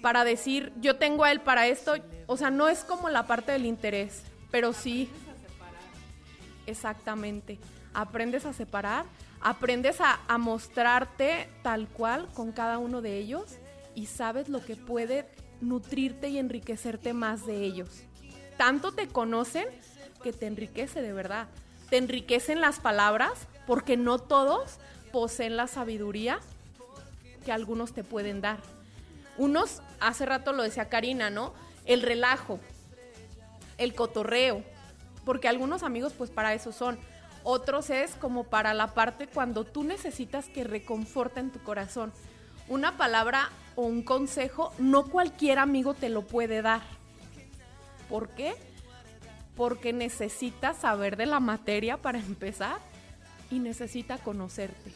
para decir, yo tengo a él para esto, o sea, no es como la parte del interés, pero sí Exactamente. Aprendes a separar, aprendes a, mostrarte tal cual con cada uno de ellos y sabes lo que puede nutrirte y enriquecerte más de ellos. Tanto te conocen que te enriquece de verdad. Te enriquecen las palabras porque no todos poseen la sabiduría que algunos te pueden dar. Unos, hace rato lo decía Karina, ¿no? El relajo, el cotorreo, porque algunos amigos pues para eso son. Otros es como para la parte cuando tú necesitas que reconforten tu corazón. Una palabra o un consejo, no cualquier amigo te lo puede dar. ¿Por qué? Porque necesita saber de la materia para empezar y necesita conocerte.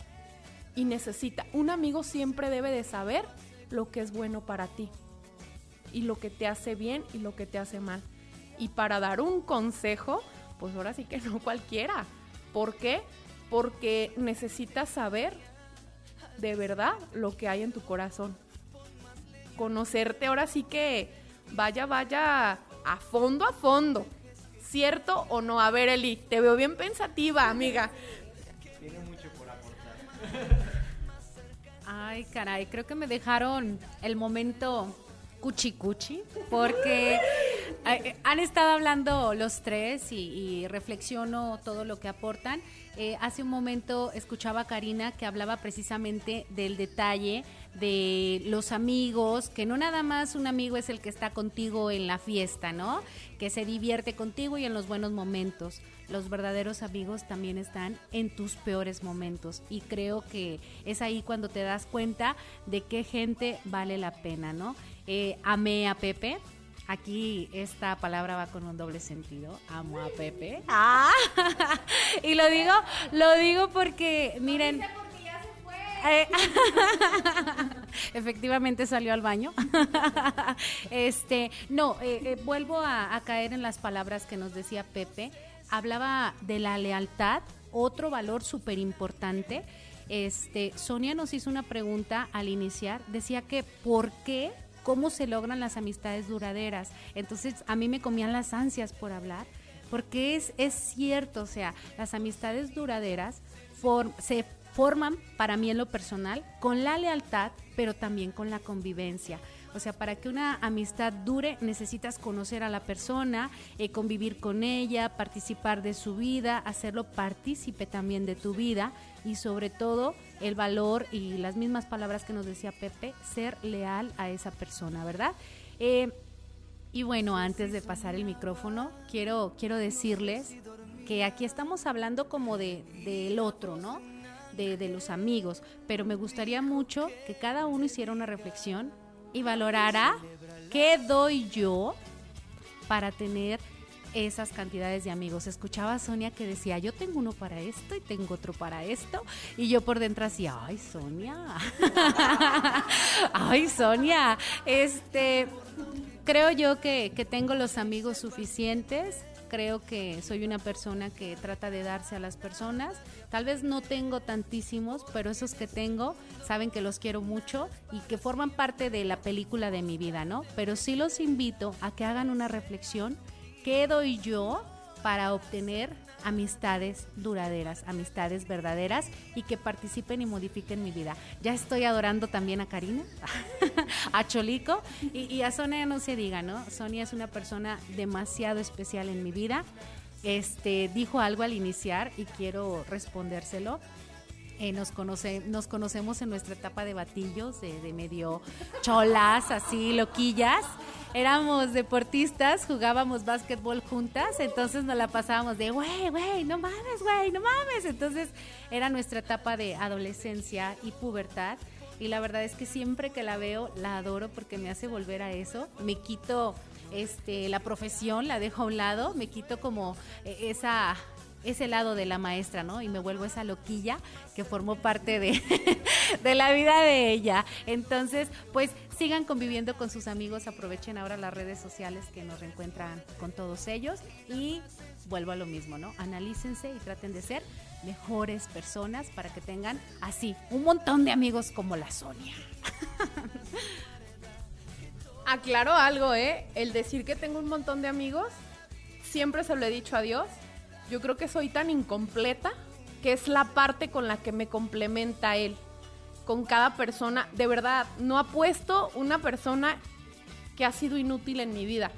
Y necesita, un amigo siempre debe de saber lo que es bueno para ti y lo que te hace bien y lo que te hace mal. Y para dar un consejo, pues ahora sí que no cualquiera. ¿Por qué? Porque necesitas saber de verdad lo que hay en tu corazón. Conocerte ahora sí que vaya, vaya a fondo, a fondo. ¿Cierto o no? A ver, Eli, te veo bien pensativa, amiga. Tiene mucho por aportar. Ay, caray, creo que me dejaron el momento cuchi cuchi, porque eh, han estado hablando los tres y, y, reflexiono todo lo que aportan. Eh, hace un momento escuchaba a Karina que hablaba precisamente del detalle de los amigos, que no nada más un amigo es el que está contigo en la fiesta, ¿no? Que se divierte contigo y en los buenos momentos. Los verdaderos amigos también están en tus peores momentos y creo que es ahí cuando te das cuenta de qué gente vale la pena, ¿no? Eh, amé a Pepe, Aquí esta palabra va con un doble sentido. Amo a Pepe. Ah, y lo digo, lo digo porque, miren. Eh, efectivamente salió al baño. este, no, eh, eh, vuelvo a, caer en las palabras que nos decía Pepe. Hablaba de la lealtad, otro valor súper importante. Este, Sonia nos hizo una pregunta al iniciar. Decía que ¿por qué cómo se logran las amistades duraderas. Entonces a mí me comían las ansias por hablar, porque es, es cierto, o sea, las amistades duraderas se forman para mí en lo personal con la lealtad, pero también con la convivencia. O sea, para que una amistad dure necesitas conocer a la persona, eh, convivir con ella, participar de su vida, hacerlo partícipe también de tu vida y sobre todo el valor y las mismas palabras que nos decía Pepe, ser leal a esa persona, ¿verdad? Eh, y bueno, antes de pasar el micrófono, quiero, quiero decirles que aquí estamos hablando como de del otro, ¿no? De, los amigos, pero me gustaría mucho que cada uno hiciera una reflexión y valorara qué doy yo para tener esas cantidades de amigos. Escuchaba a Sonia que decía, yo tengo uno para esto y tengo otro para esto. Y yo por dentro así, ay, Sonia. ay, Sonia. Este, creo yo que, que tengo los amigos suficientes. Creo que soy una persona que trata de darse a las personas. Tal vez no tengo tantísimos, pero esos que tengo saben que los quiero mucho y que forman parte de la película de mi vida, ¿no? Pero sí los invito a que hagan una reflexión. ¿Qué doy yo para obtener amistades duraderas, amistades verdaderas y que participen y modifiquen mi vida. Ya estoy adorando también a Karina, a Cholico y, y a Sonia no se diga, ¿no? Sonia es una persona demasiado especial en mi vida. Este dijo algo al iniciar y quiero respondérselo. Eh, nos, conoce, nos conocemos en nuestra etapa de batillos, de, de medio cholas, así, loquillas. Éramos deportistas, jugábamos básquetbol juntas, entonces nos la pasábamos de, güey, güey, no mames, güey, no mames. Entonces era nuestra etapa de adolescencia y pubertad. Y la verdad es que siempre que la veo, la adoro porque me hace volver a eso. Me quito este, la profesión, la dejo a un lado, me quito como eh, esa ese lado de la maestra, ¿no? Y me vuelvo esa loquilla que formó parte de, de la vida de ella. Entonces, pues sigan conviviendo con sus amigos, aprovechen ahora las redes sociales que nos reencuentran con todos ellos y vuelvo a lo mismo, ¿no? Analícense y traten de ser mejores personas para que tengan así un montón de amigos como la Sonia. Aclaro algo, ¿eh? El decir que tengo un montón de amigos, siempre se lo he dicho a Dios. Yo creo que soy tan incompleta que es la parte con la que me complementa Él. Con cada persona, de verdad, no ha puesto una persona que ha sido inútil en mi vida.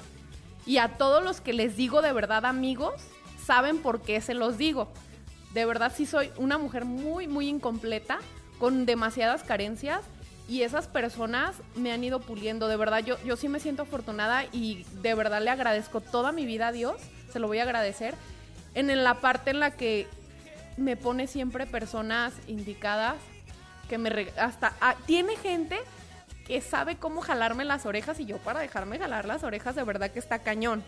Y a todos los que les digo de verdad amigos, saben por qué se los digo. De verdad sí soy una mujer muy, muy incompleta, con demasiadas carencias y esas personas me han ido puliendo. De verdad, yo, yo sí me siento afortunada y de verdad le agradezco toda mi vida a Dios, se lo voy a agradecer, en la parte en la que me pone siempre personas indicadas, que me hasta ah, tiene gente que sabe cómo jalarme las orejas y yo para dejarme jalar las orejas de verdad que está cañón.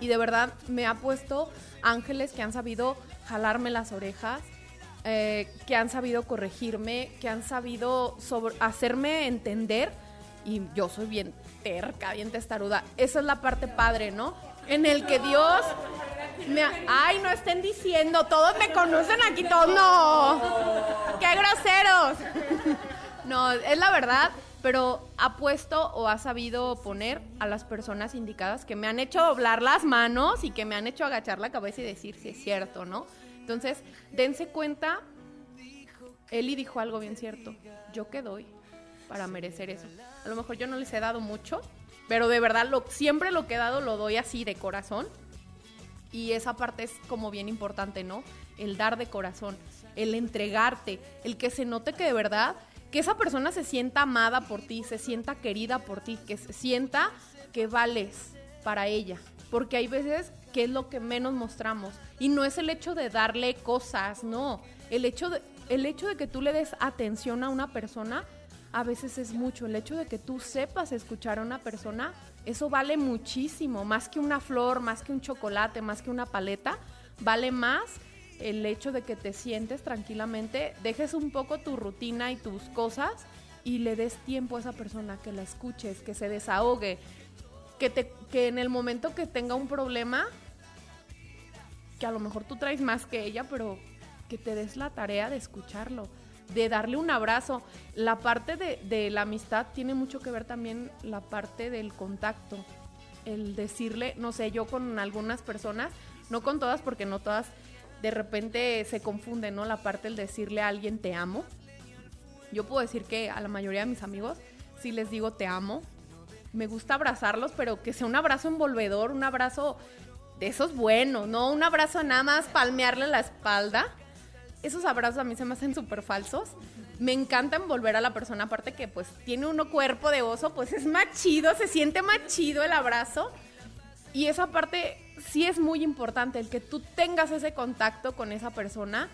Y de verdad me ha puesto ángeles que han sabido jalarme las orejas, eh, que han sabido corregirme, que han sabido hacerme entender. Y yo soy bien terca, bien testaruda. Esa es la parte padre, ¿no? En el que Dios Ay, no estén diciendo, todos me conocen aquí, todos no. ¡Qué groseros! No, es la verdad, pero ha puesto o ha sabido poner a las personas indicadas que me han hecho doblar las manos y que me han hecho agachar la cabeza y decir si es cierto, ¿no? Entonces, dense cuenta, Eli dijo algo bien cierto. ¿Yo qué doy para merecer eso? A lo mejor yo no les he dado mucho, pero de verdad lo, siempre lo que he dado lo doy así de corazón. Y esa parte es como bien importante, ¿no? El dar de corazón, el entregarte, el que se note que de verdad, que esa persona se sienta amada por ti, se sienta querida por ti, que se sienta que vales para ella. Porque hay veces que es lo que menos mostramos. Y no es el hecho de darle cosas, no. El hecho de, el hecho de que tú le des atención a una persona a veces es mucho. El hecho de que tú sepas escuchar a una persona, eso vale muchísimo. Más que una flor, más que un chocolate, más que una paleta, vale más el hecho de que te sientes tranquilamente, dejes un poco tu rutina y tus cosas y le des tiempo a esa persona, que la escuches, que se desahogue, que, te, que en el momento que tenga un problema, que a lo mejor tú traes más que ella, pero que te des la tarea de escucharlo, de darle un abrazo. La parte de, la amistad tiene mucho que ver también la parte del contacto. El decirle, no sé, yo con algunas personas, no con todas porque no todas de repente se confunden, ¿no? La parte del decirle a alguien te amo. Yo puedo decir que a la mayoría de mis amigos sí les digo te amo. Me gusta abrazarlos, pero que sea un abrazo envolvedor, un abrazo de esos buenos, no un abrazo nada más palmearle la espalda. Esos abrazos a mí se me hacen súper falsos. Me encanta envolver a la persona, aparte que pues tiene uno cuerpo de oso, pues es más chido, se siente más chido el abrazo. Y esa parte sí es muy importante, el que tú tengas ese contacto con esa persona,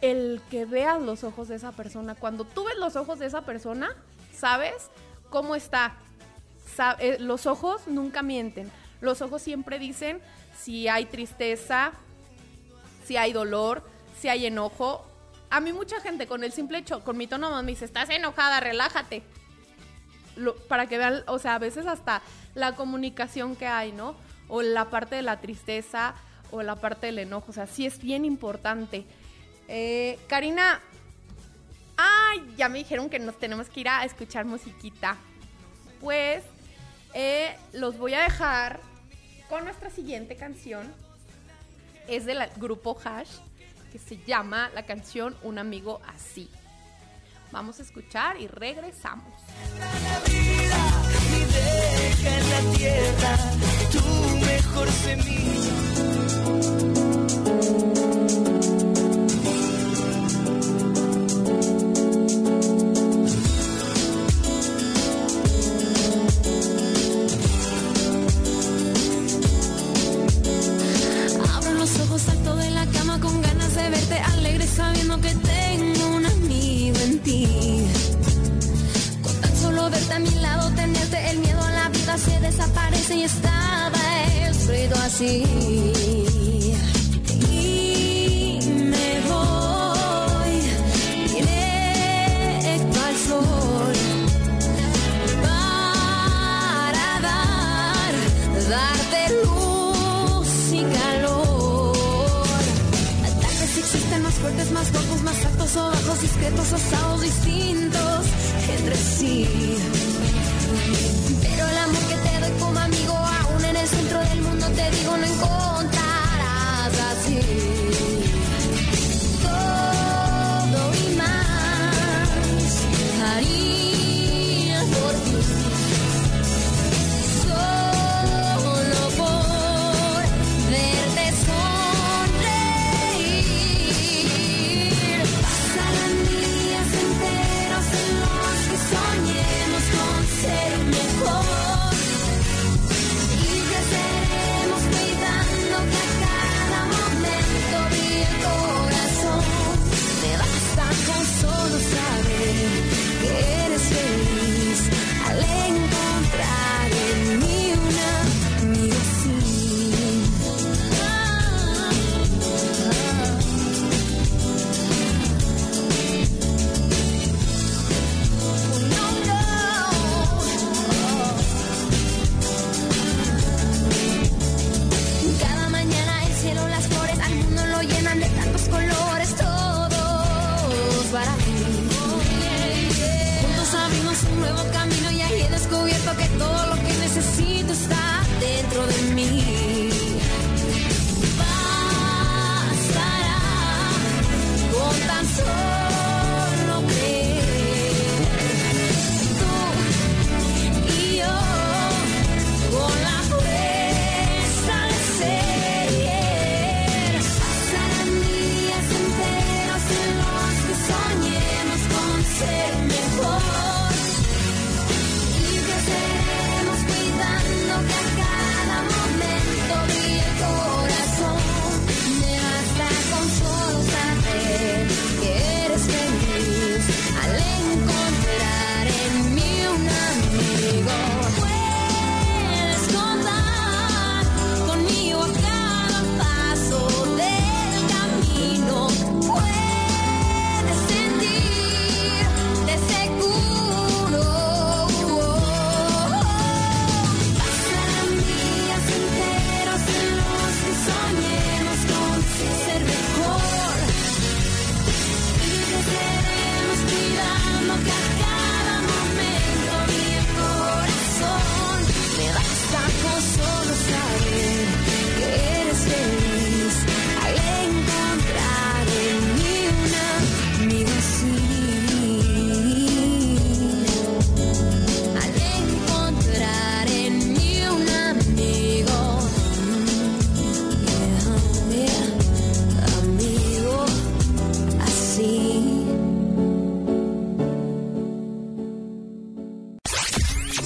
el que veas los ojos de esa persona. Cuando tú ves los ojos de esa persona, sabes cómo está. Eh, los ojos nunca mienten. Los ojos siempre dicen si hay tristeza, si hay dolor, si hay enojo. A mí mucha gente con el simple hecho, con mi tono voz me dice, estás enojada, relájate. para que vean, o sea, a veces hasta la comunicación que hay, ¿no? O la parte de la tristeza o la parte del enojo, o sea, sí es bien importante. Eh, Karina, ay, ya me dijeron que nos tenemos que ir a escuchar musiquita. Pues eh, los voy a dejar con nuestra siguiente canción. Es del grupo Hash, que se llama la canción Un amigo así. Vamos a escuchar y regresamos. Y me voy directo al sol para dar, darte luz y calor. Tal vez existen más fuertes, más bajos, más altos o bajos, discretos o estados distintos entre sí.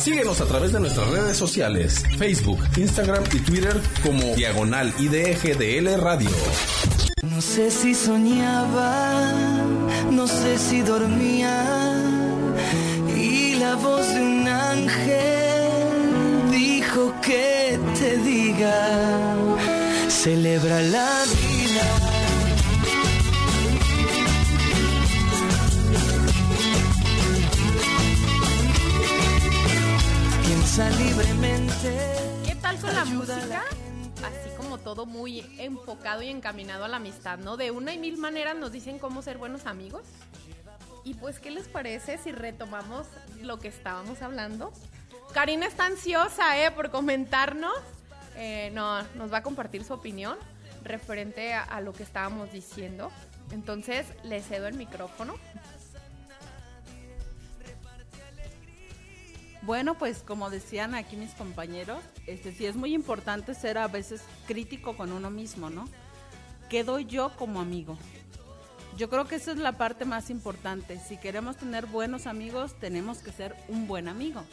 Síguenos a través de nuestras redes sociales, Facebook, Instagram y Twitter como Diagonal IDGDL Radio. No sé si soñaba, no sé si dormía. Y la voz de un ángel dijo que te diga, celebra la vida. Música, así como todo muy enfocado y encaminado a la amistad, ¿no? De una y mil maneras nos dicen cómo ser buenos amigos. Y pues, ¿qué les parece si retomamos lo que estábamos hablando? Karina está ansiosa, ¿eh? Por comentarnos. Eh, no, nos va a compartir su opinión referente a, a lo que estábamos diciendo. Entonces, le cedo el micrófono. Bueno, pues como decían aquí mis compañeros, este sí es muy importante ser a veces crítico con uno mismo, ¿no? ¿Qué doy yo como amigo? Yo creo que esa es la parte más importante. Si queremos tener buenos amigos, tenemos que ser un buen amigo.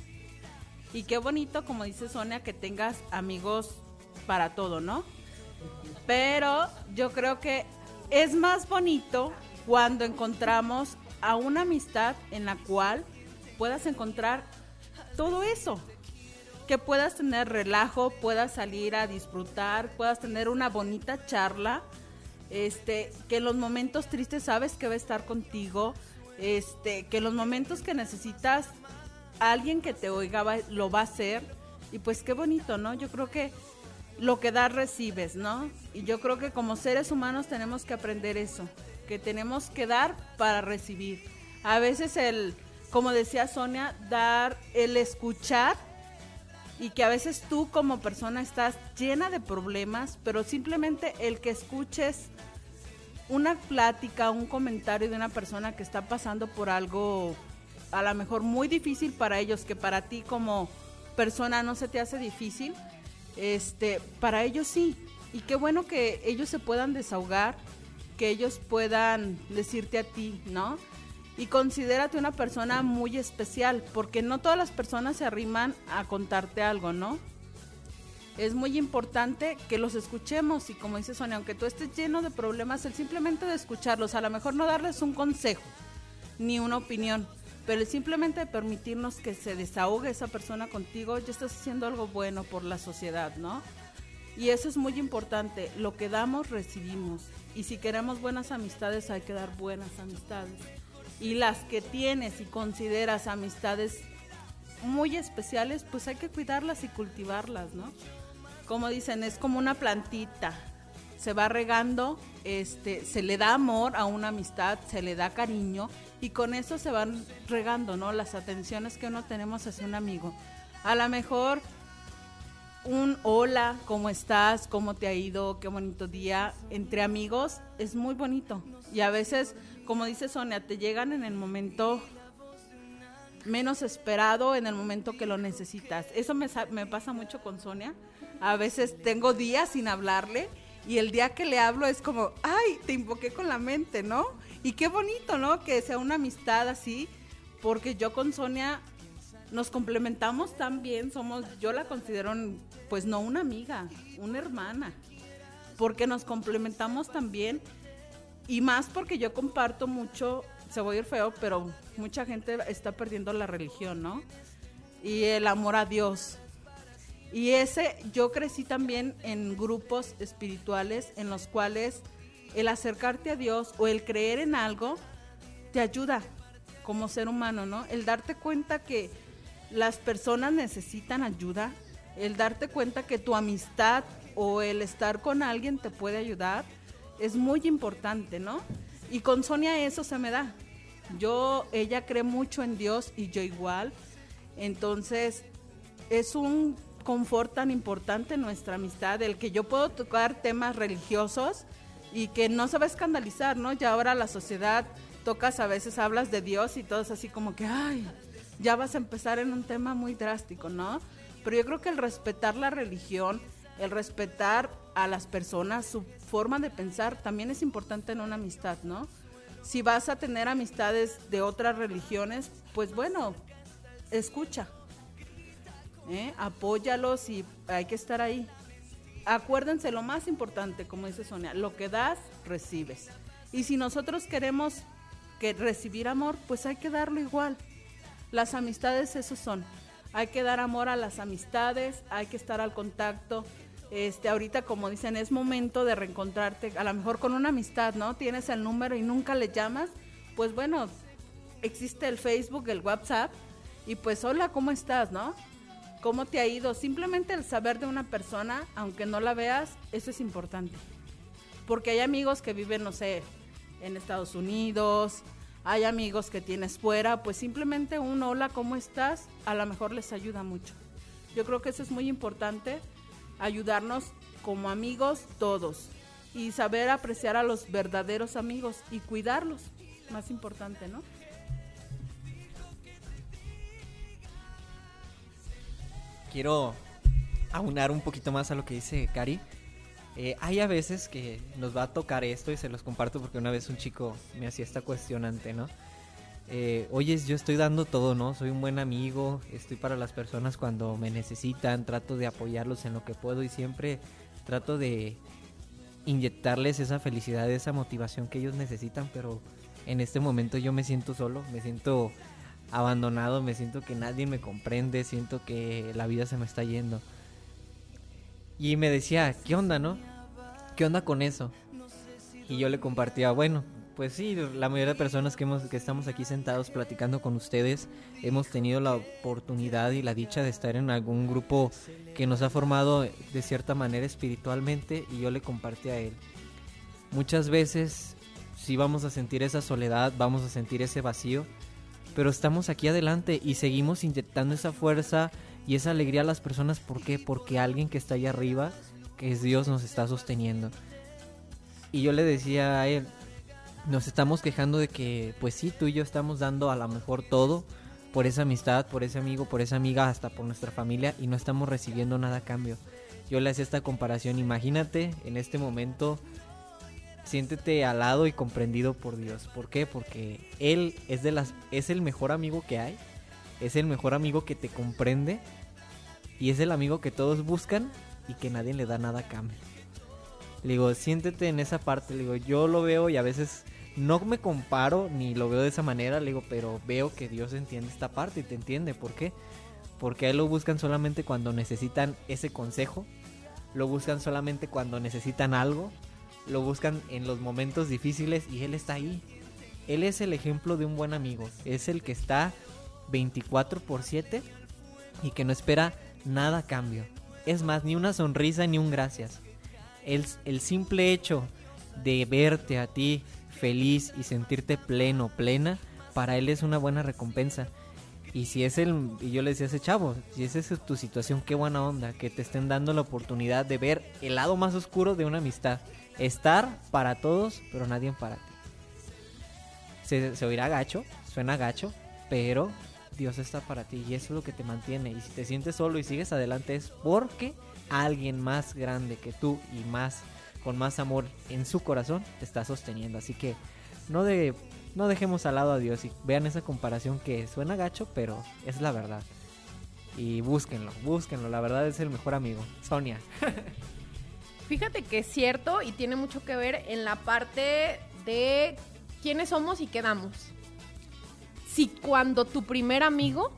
Y qué bonito, como dice Sonia, que tengas amigos para todo, ¿no? Pero yo creo que es más bonito cuando encontramos a una amistad en la cual puedas encontrar todo eso. Que puedas tener relajo, puedas salir a disfrutar, puedas tener una bonita charla. Este, que en los momentos tristes sabes que va a estar contigo. Este, que en los momentos que necesitas alguien que te oiga lo va a hacer. Y pues qué bonito, ¿no? Yo creo que lo que das recibes, ¿no? Y yo creo que como seres humanos tenemos que aprender eso, que tenemos que dar para recibir. A veces el como decía Sonia, dar el escuchar y que a veces tú como persona estás llena de problemas, pero simplemente el que escuches una plática, un comentario de una persona que está pasando por algo a lo mejor muy difícil para ellos, que para ti como persona no se te hace difícil, este, para ellos sí. Y qué bueno que ellos se puedan desahogar, que ellos puedan decirte a ti, ¿no? Y considérate una persona muy especial, porque no todas las personas se arriman a contarte algo, ¿no? Es muy importante que los escuchemos y como dice Sonia, aunque tú estés lleno de problemas, el simplemente de escucharlos, a lo mejor no darles un consejo ni una opinión, pero el simplemente permitirnos que se desahogue esa persona contigo, ya estás haciendo algo bueno por la sociedad, ¿no? Y eso es muy importante, lo que damos recibimos. Y si queremos buenas amistades, hay que dar buenas amistades y las que tienes y consideras amistades muy especiales, pues hay que cuidarlas y cultivarlas, ¿no? Como dicen, es como una plantita, se va regando, este, se le da amor a una amistad, se le da cariño y con eso se van regando, ¿no? Las atenciones que uno tenemos hacia un amigo. A lo mejor un hola, ¿cómo estás? ¿Cómo te ha ido? Qué bonito día. Entre amigos es muy bonito. Y a veces como dice Sonia, te llegan en el momento menos esperado, en el momento que lo necesitas. Eso me, me pasa mucho con Sonia. A veces tengo días sin hablarle y el día que le hablo es como, ay, te invoqué con la mente, ¿no? Y qué bonito, ¿no? Que sea una amistad así, porque yo con Sonia nos complementamos tan bien, somos, yo la considero, pues no una amiga, una hermana, porque nos complementamos tan bien y más porque yo comparto mucho, se voy a ir feo, pero mucha gente está perdiendo la religión, ¿no? Y el amor a Dios. Y ese, yo crecí también en grupos espirituales en los cuales el acercarte a Dios o el creer en algo te ayuda como ser humano, ¿no? El darte cuenta que las personas necesitan ayuda, el darte cuenta que tu amistad o el estar con alguien te puede ayudar es muy importante, ¿no? Y con Sonia eso se me da. Yo, ella cree mucho en Dios y yo igual. Entonces, es un confort tan importante nuestra amistad, el que yo puedo tocar temas religiosos y que no se va a escandalizar, ¿no? Ya ahora la sociedad tocas a veces hablas de Dios y todo es así como que, ay, ya vas a empezar en un tema muy drástico, ¿no? Pero yo creo que el respetar la religión, el respetar a las personas, su forma de pensar también es importante en una amistad, ¿no? Si vas a tener amistades de otras religiones, pues bueno, escucha, ¿eh? apóyalos y hay que estar ahí. Acuérdense lo más importante, como dice Sonia, lo que das, recibes. Y si nosotros queremos que recibir amor, pues hay que darlo igual. Las amistades eso son. Hay que dar amor a las amistades, hay que estar al contacto, este, ahorita como dicen, es momento de reencontrarte, a lo mejor con una amistad, ¿no? Tienes el número y nunca le llamas, pues bueno, existe el Facebook, el WhatsApp, y pues hola, ¿cómo estás, no? ¿Cómo te ha ido? Simplemente el saber de una persona, aunque no la veas, eso es importante. Porque hay amigos que viven, no sé, en Estados Unidos, hay amigos que tienes fuera, pues simplemente un hola, ¿cómo estás? A lo mejor les ayuda mucho. Yo creo que eso es muy importante, ayudarnos como amigos todos y saber apreciar a los verdaderos amigos y cuidarlos, más importante, ¿no? quiero aunar un poquito más a lo que dice Cari. Eh, hay a veces que nos va a tocar esto y se los comparto porque una vez un chico me hacía esta cuestionante, ¿no? Eh, Oye, yo estoy dando todo, ¿no? Soy un buen amigo, estoy para las personas cuando me necesitan, trato de apoyarlos en lo que puedo y siempre trato de inyectarles esa felicidad, esa motivación que ellos necesitan, pero en este momento yo me siento solo, me siento abandonado, me siento que nadie me comprende, siento que la vida se me está yendo. Y me decía, ¿qué onda, no? ¿Qué onda con eso? Y yo le compartía, bueno, pues sí, la mayoría de personas que, hemos, que estamos aquí sentados platicando con ustedes hemos tenido la oportunidad y la dicha de estar en algún grupo que nos ha formado de cierta manera espiritualmente y yo le compartí a él. Muchas veces sí vamos a sentir esa soledad, vamos a sentir ese vacío, pero estamos aquí adelante y seguimos inyectando esa fuerza y esa alegría a las personas. ¿Por qué? Porque alguien que está ahí arriba, que es Dios, nos está sosteniendo. Y yo le decía a él, nos estamos quejando de que, pues sí, tú y yo estamos dando a lo mejor todo por esa amistad, por ese amigo, por esa amiga, hasta por nuestra familia y no estamos recibiendo nada a cambio. Yo le hacía esta comparación, imagínate en este momento siéntete alado y comprendido por Dios. ¿Por qué? Porque Él es, de las, es el mejor amigo que hay, es el mejor amigo que te comprende y es el amigo que todos buscan y que nadie le da nada a cambio. Le digo, siéntete en esa parte, digo, yo lo veo y a veces no me comparo ni lo veo de esa manera, le digo, pero veo que Dios entiende esta parte y te entiende. ¿Por qué? Porque a Él lo buscan solamente cuando necesitan ese consejo, lo buscan solamente cuando necesitan algo, lo buscan en los momentos difíciles y él está ahí. Él es el ejemplo de un buen amigo. Es el que está 24 por 7 y que no espera nada a cambio. Es más, ni una sonrisa ni un gracias. El, el simple hecho de verte a ti feliz y sentirte pleno, plena, para él es una buena recompensa. Y si es el, y yo le decía a ese chavo, si esa es tu situación, qué buena onda, que te estén dando la oportunidad de ver el lado más oscuro de una amistad estar para todos, pero nadie para ti. Se, oirá gacho, suena gacho, pero Dios está para ti y eso es lo que te mantiene. Y si te sientes solo y sigues adelante es porque alguien más grande que tú y más con más amor en su corazón te está sosteniendo. Así que no de no dejemos al lado a Dios y vean esa comparación que suena gacho, pero es la verdad. Y búsquenlo, búsquenlo, la verdad es el mejor amigo. Sonia. Fíjate que es cierto y tiene mucho que ver en la parte de quiénes somos y qué damos. Si cuando tu primer amigo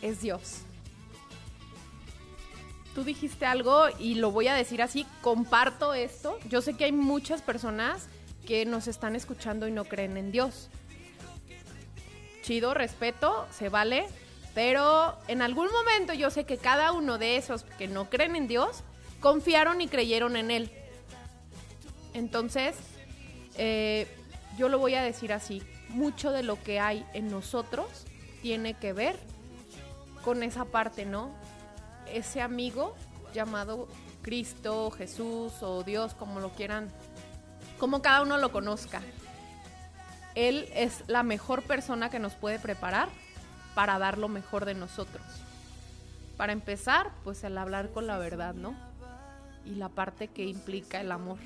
es Dios. Tú dijiste algo y lo voy a decir así, comparto esto. Yo sé que hay muchas personas que nos están escuchando y no creen en Dios. Chido, respeto, se vale, pero en algún momento yo sé que cada uno de esos que no creen en Dios confiaron y creyeron en él. Entonces, eh, yo lo voy a decir así, mucho de lo que hay en nosotros tiene que ver con esa parte, ¿no? Ese amigo llamado Cristo, Jesús o Dios, como lo quieran, como cada uno lo conozca. Él es la mejor persona que nos puede preparar para dar lo mejor de nosotros. Para empezar, pues el hablar con la verdad, ¿no? y la parte que implica el amor.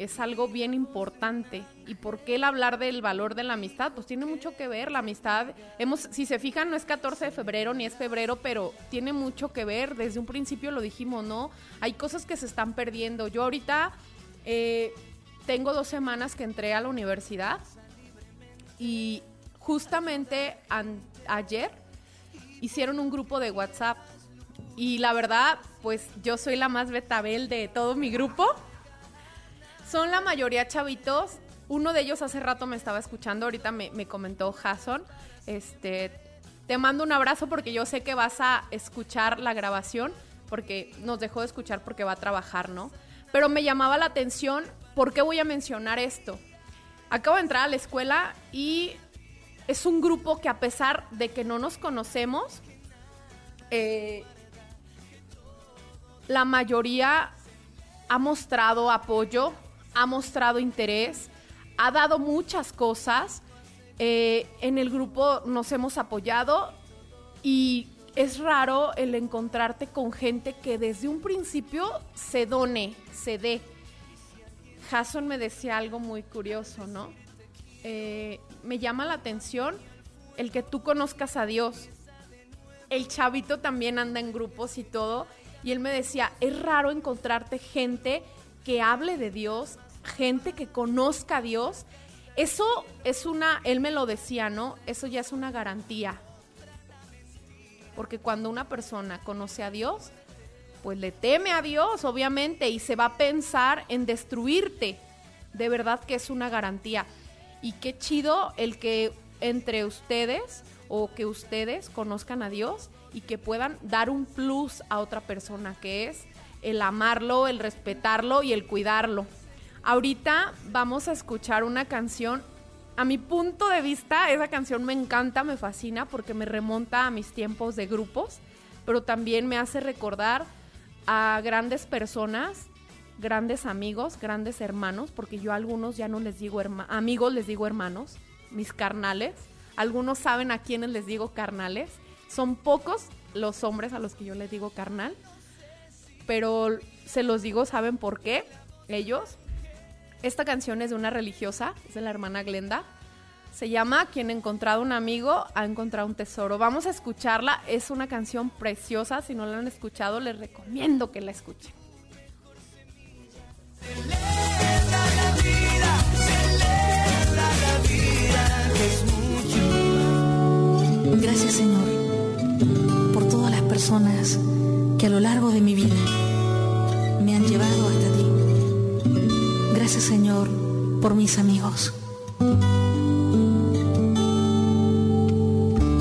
Es algo bien importante. ¿Y por qué el hablar del valor de la amistad? Pues tiene mucho que ver. La amistad, hemos, si se fijan, no es 14 de febrero ni es febrero, pero tiene mucho que ver. Desde un principio lo dijimos, ¿no? Hay cosas que se están perdiendo. Yo ahorita eh, tengo dos semanas que entré a la universidad y justamente ayer hicieron un grupo de WhatsApp y la verdad, pues yo soy la más betabel de todo mi grupo. Son la mayoría chavitos. Uno de ellos hace rato me estaba escuchando, ahorita me, comentó Jason. Este, Te mando un abrazo porque yo sé que vas a escuchar la grabación, porque nos dejó de escuchar porque va a trabajar, ¿no? Pero me llamaba la atención, ¿por qué voy a mencionar esto? Acabo de entrar a la escuela y es un grupo que a pesar de que no nos conocemos, eh, la mayoría ha mostrado apoyo, ha mostrado interés, ha dado muchas cosas. Eh, en el grupo nos hemos apoyado y es raro el encontrarte con gente que desde un principio se done, se dé. Jason me decía algo muy curioso, ¿no? Eh, me llama la atención el que tú conozcas a Dios. El chavito también anda en grupos y todo. Y él me decía, es raro encontrarte gente que hable de Dios, gente que conozca a Dios. Eso es una, él me lo decía, ¿no? Eso ya es una garantía. Porque cuando una persona conoce a Dios, pues le teme a Dios, obviamente, y se va a pensar en destruirte. De verdad que es una garantía. Y qué chido el que entre ustedes o que ustedes conozcan a Dios y que puedan dar un plus a otra persona, que es el amarlo, el respetarlo y el cuidarlo. Ahorita vamos a escuchar una canción. A mi punto de vista, esa canción me encanta, me fascina porque me remonta a mis tiempos de grupos, pero también me hace recordar a grandes personas, grandes amigos, grandes hermanos, porque yo a algunos ya no les digo amigos, les digo hermanos, mis carnales. Algunos saben a quienes les digo carnales. Son pocos los hombres a los que yo les digo carnal, pero se los digo, ¿saben por qué? Ellos. Esta canción es de una religiosa, es de la hermana Glenda. Se llama Quien ha encontrado un amigo ha encontrado un tesoro. Vamos a escucharla, es una canción preciosa. Si no la han escuchado, les recomiendo que la escuchen. Gracias Señor por todas las personas que a lo largo de mi vida me han llevado hasta ti. Gracias Señor por mis amigos.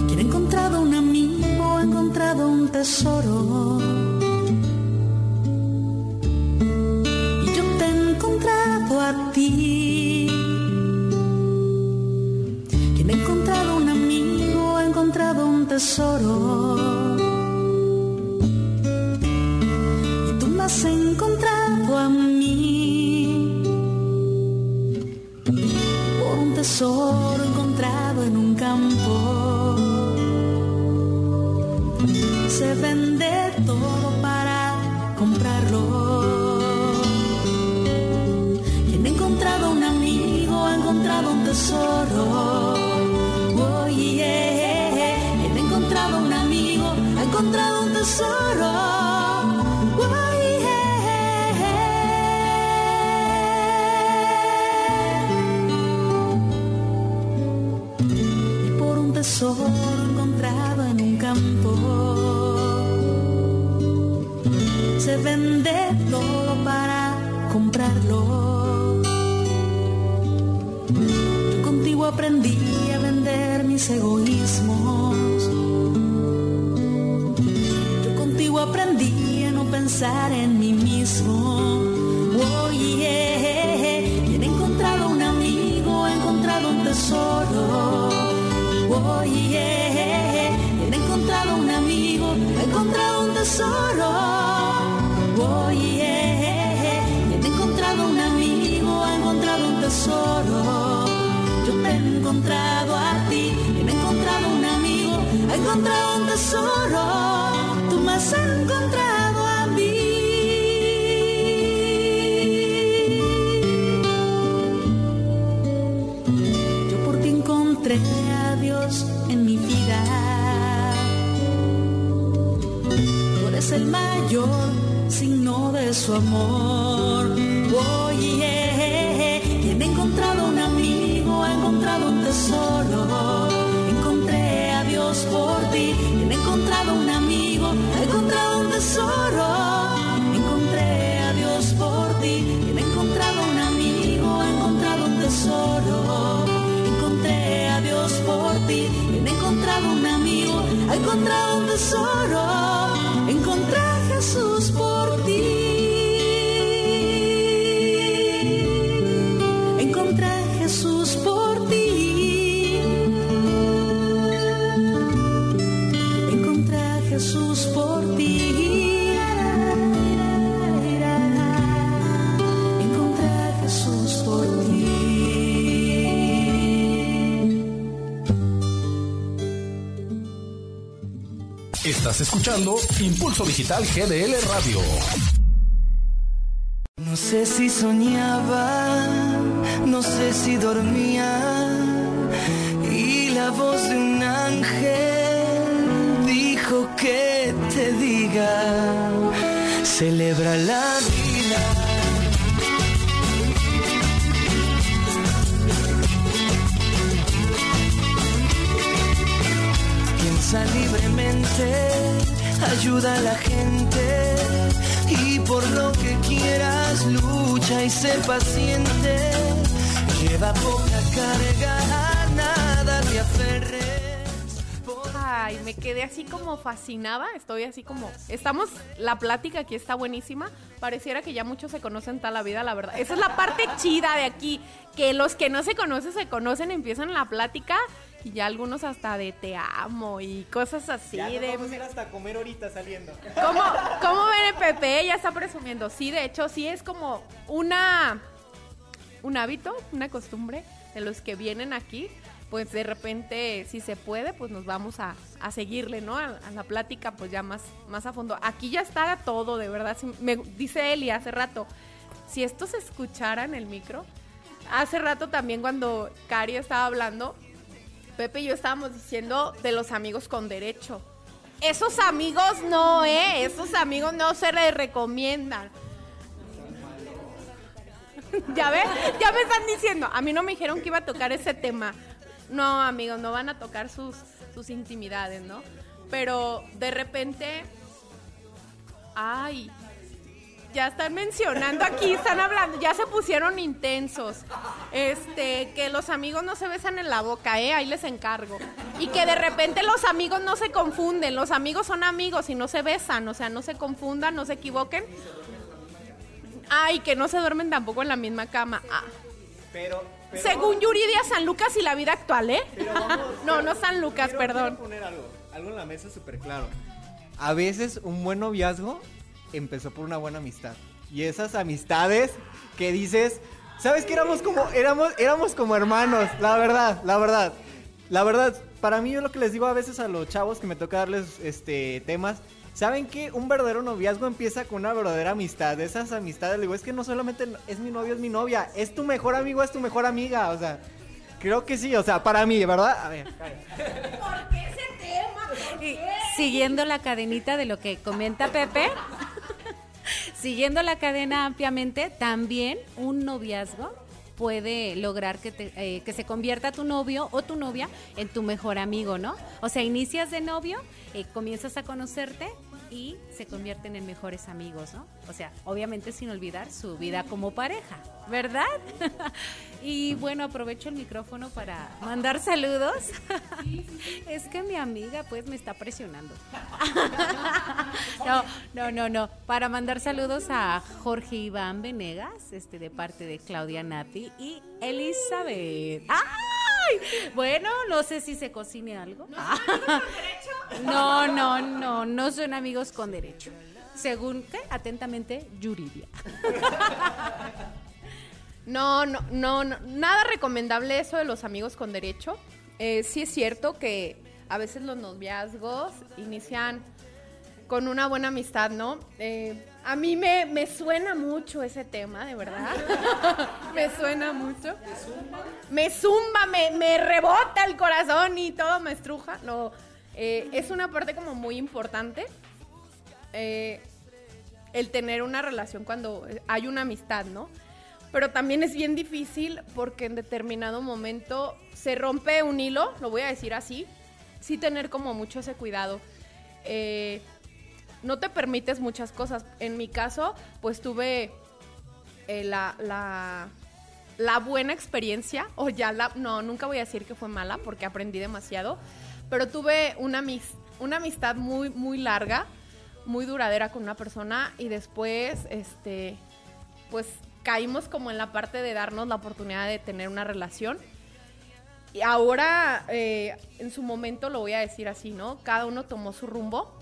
Quien ha encontrado un amigo ha encontrado un tesoro. Y yo te he encontrado a ti. Quien ha encontrado un amigo ha encontrado un tesoro. Has encontrado a mí. Por un tesoro encontrado en un campo. Se vende todo para comprarlo. Quien ha encontrado un amigo ha encontrado un tesoro. Oh, yeah. Quien ha encontrado un amigo ha encontrado un tesoro. Egoísmos. Yo contigo aprendí a no pensar en mí mismo. Encontrado un tesoro. Tú me has encontrado a mí. Yo por ti encontré a Dios en mi vida. Tú eres el mayor signo de su amor. Encontrado Escuchando Impulso Digital GDL Radio. No sé si soñaba, no sé si dormía. Y la voz de un ángel dijo que te diga, celebra la vida. Piensa libremente, ayuda a la gente y por lo que quieras lucha y sé paciente. Lleva poca carga, nada te aferres. Ay, me quedé así como fascinada. Estoy así como. Estamos. La plática aquí está buenísima. Pareciera que ya muchos se conocen toda la vida, la verdad. Esa es la parte chida de aquí. Que los que no se conocen se conocen, empiezan la plática. Y ya algunos hasta de te amo y cosas así. Ya de, vamos a ir hasta comer ahorita saliendo. ¿Cómo, ¿Cómo ven el Pepe? Ya está presumiendo. Sí, de hecho, sí es como una. Un hábito, una costumbre de los que vienen aquí. Pues de repente, si se puede, pues nos vamos a, a seguirle, ¿no? A, a la plática, pues ya más, más a fondo. Aquí ya está todo, de verdad. Sí, me, dice Eli hace rato, si esto se escuchara en el micro, hace rato también cuando Cari estaba hablando, Pepe y yo estábamos diciendo de los amigos con derecho. Esos amigos no, ¿eh? Esos amigos no se les recomiendan. ya ves, ya me están diciendo. A mí no me dijeron que iba a tocar ese tema. No, amigos, no van a tocar sus, sus intimidades, ¿no? Pero de repente. Ay, ya están mencionando aquí, están hablando, ya se pusieron intensos. Este, que los amigos no se besan en la boca, eh, ahí les encargo. Y que de repente los amigos no se confunden, los amigos son amigos y no se besan, o sea, no se confundan, no se equivoquen. Ay, que no se duermen tampoco en la misma cama. Ah, Pero, pero según Yuridia San Lucas y la vida actual, ¿eh? Pero vamos, no, no San Lucas, quiero- perdón. quiero poner algo, algo en la mesa súper claro. A veces un buen noviazgo empezó por una buena amistad. Y esas amistades que dices, ¿sabes que éramos como éramos éramos como hermanos? La verdad, la verdad. La verdad, para mí yo lo que les digo a veces a los chavos que me toca darles este temas, ¿saben que un verdadero noviazgo empieza con una verdadera amistad? De esas amistades, le digo, es que no solamente es mi novio, es mi novia, es tu mejor amigo, es tu mejor amiga, o sea, creo que sí, o sea, para mí, ¿verdad? A ver, Y siguiendo la cadenita de lo que comenta Pepe, siguiendo la cadena ampliamente, también un noviazgo puede lograr que, te- eh, que se convierta tu novio o tu novia en tu mejor amigo, ¿no? O sea, inicias de novio, eh, comienzas a conocerte y se convierten en mejores amigos, ¿no? O sea, obviamente sin olvidar su vida como pareja, ¿verdad? y bueno, aprovecho el micrófono para mandar saludos. es que mi amiga pues me está presionando. no, no, no, no. Para mandar saludos a Jorge Iván Venegas, este de parte de Claudia Nati y Elizabeth. ¡Ay! Bueno, no sé si se cocine algo. No, no, no, no son amigos con derecho. Según, ¿qué? Atentamente, Yuridia. No, no, no, no, nada recomendable eso de los amigos con derecho. Eh, sí es cierto que a veces los noviazgos inician con una buena amistad, ¿no? Eh, a mí me, me suena mucho ese tema, de verdad. me suena mucho. Me zumba, me, me rebota el corazón y todo me estruja. No, eh, es una parte como muy importante. Eh, el tener una relación cuando hay una amistad, ¿no? Pero también es bien difícil porque en determinado momento se rompe un hilo, lo voy a decir así, sí tener como mucho ese cuidado. Eh, no te permites muchas cosas. En mi caso, pues tuve eh, la, la, buena experiencia, o ya la, no, nunca voy a decir que fue mala porque aprendí demasiado, pero tuve una, una amistad muy, muy larga, muy duradera con una persona y después, este, pues caímos como en la parte de darnos la oportunidad de tener una relación. Y ahora, eh, en su momento lo voy a decir así, ¿no? Cada uno tomó su rumbo.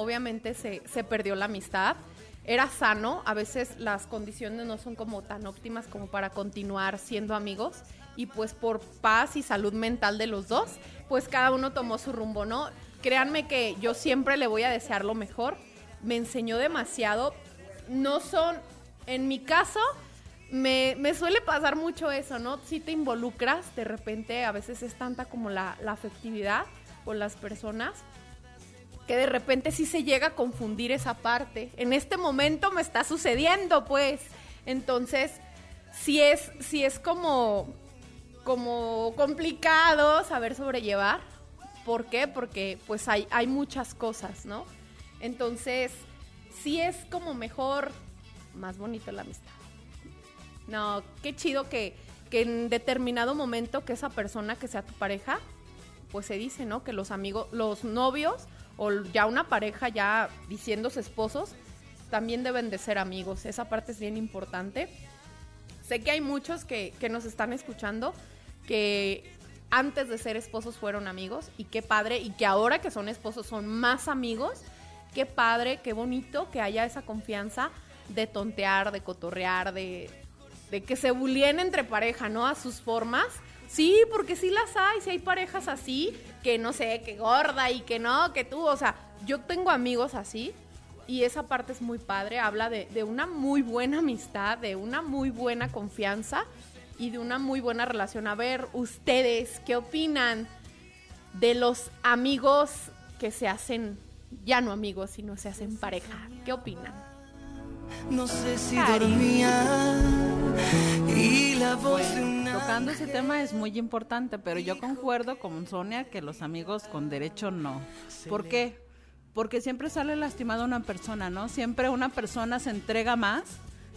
Obviamente se, se perdió la amistad. Era sano, a veces las condiciones no son como tan óptimas como para continuar siendo amigos. Y pues por paz y salud mental de los dos, pues cada uno tomó su rumbo, ¿no? Créanme que yo siempre le voy a desear lo mejor. Me enseñó demasiado. No son, en mi caso, me, me suele pasar mucho eso, ¿no? Si te involucras, de repente a veces es tanta como la, la afectividad con las personas que de repente sí se llega a confundir esa parte. En este momento me está sucediendo, pues. Entonces, sí es, es como, como complicado saber sobrellevar. ¿Por qué? Porque pues hay, hay muchas cosas, ¿no? Entonces, sí es como mejor, más bonito la amistad. No, qué chido que, que en determinado momento que esa persona que sea tu pareja, pues se dice, ¿no? Que los amigos, los novios o ya una pareja ya diciéndose esposos, también deben de ser amigos. Esa parte es bien importante. Sé que hay muchos que, que nos están escuchando que antes de ser esposos fueron amigos y qué padre, y que ahora que son esposos son más amigos. Qué padre, qué bonito que haya esa confianza de tontear, de cotorrear, de, de que se bulien entre pareja, ¿no? A sus formas. Sí, porque sí las hay, sí hay parejas así, que no sé, que gorda y que no, que tú, o sea, yo tengo amigos así y esa parte es muy padre, habla de, de una muy buena amistad, de una muy buena confianza y de una muy buena relación. A ver, ustedes, ¿qué opinan de los amigos que se hacen, ya no amigos, sino se hacen pareja? ¿Qué opinan? No sé si Cari. dormía y la voz de una tocando ese tema es muy importante, pero yo concuerdo con Sonia que los amigos con derecho no. ¿Por qué? Porque siempre sale lastimada una persona, ¿no? Siempre una persona se entrega más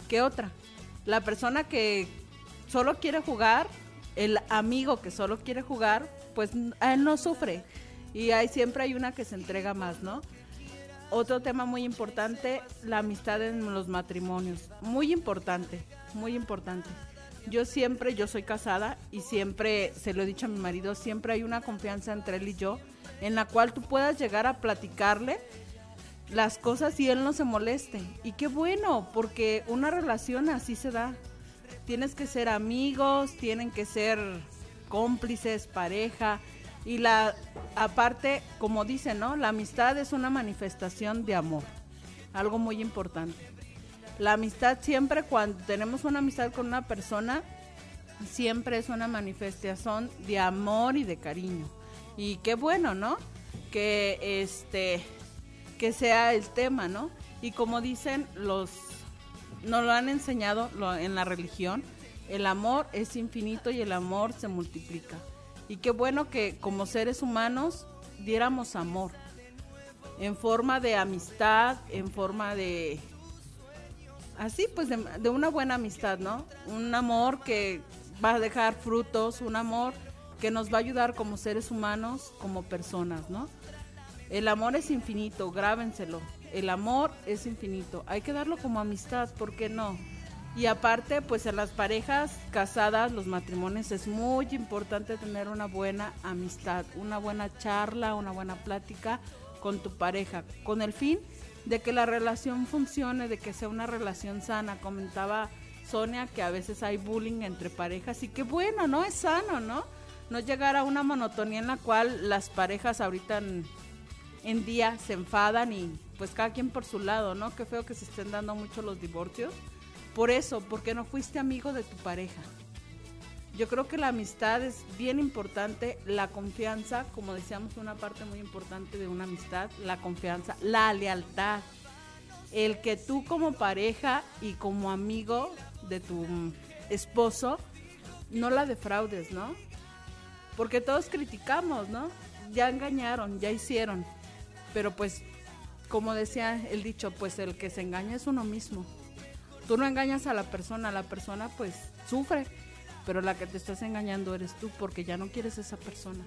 que otra. La persona que solo quiere jugar, el amigo que solo quiere jugar, pues a él no sufre. Y hay, siempre hay una que se entrega más, ¿no? Otro tema muy importante, la amistad en los matrimonios. Muy importante, muy importante. Yo siempre, yo soy casada y siempre, se lo he dicho a mi marido, siempre hay una confianza entre él y yo en la cual tú puedas llegar a platicarle las cosas y él no se moleste. Y qué bueno, porque una relación así se da. Tienes que ser amigos, tienen que ser cómplices, pareja. Y la aparte, como dicen, ¿no? La amistad es una manifestación de amor. Algo muy importante. La amistad siempre cuando tenemos una amistad con una persona siempre es una manifestación de amor y de cariño. Y qué bueno, ¿no? Que este que sea el tema, ¿no? Y como dicen los nos lo han enseñado en la religión, el amor es infinito y el amor se multiplica. Y qué bueno que como seres humanos diéramos amor en forma de amistad, en forma de así pues de, de una buena amistad, ¿no? Un amor que va a dejar frutos, un amor que nos va a ayudar como seres humanos, como personas, ¿no? El amor es infinito, grábenselo. El amor es infinito. Hay que darlo como amistad, ¿por qué no? Y aparte, pues en las parejas casadas, los matrimonios, es muy importante tener una buena amistad, una buena charla, una buena plática con tu pareja, con el fin de que la relación funcione, de que sea una relación sana. Comentaba Sonia que a veces hay bullying entre parejas y qué bueno, ¿no? Es sano, ¿no? No llegar a una monotonía en la cual las parejas ahorita en, en día se enfadan y pues cada quien por su lado, ¿no? Qué feo que se estén dando mucho los divorcios. Por eso, porque no fuiste amigo de tu pareja. Yo creo que la amistad es bien importante, la confianza, como decíamos, una parte muy importante de una amistad, la confianza, la lealtad. El que tú como pareja y como amigo de tu esposo no la defraudes, ¿no? Porque todos criticamos, ¿no? Ya engañaron, ya hicieron. Pero pues, como decía el dicho, pues el que se engaña es uno mismo. Tú no engañas a la persona, la persona pues sufre. Pero la que te estás engañando eres tú porque ya no quieres esa persona.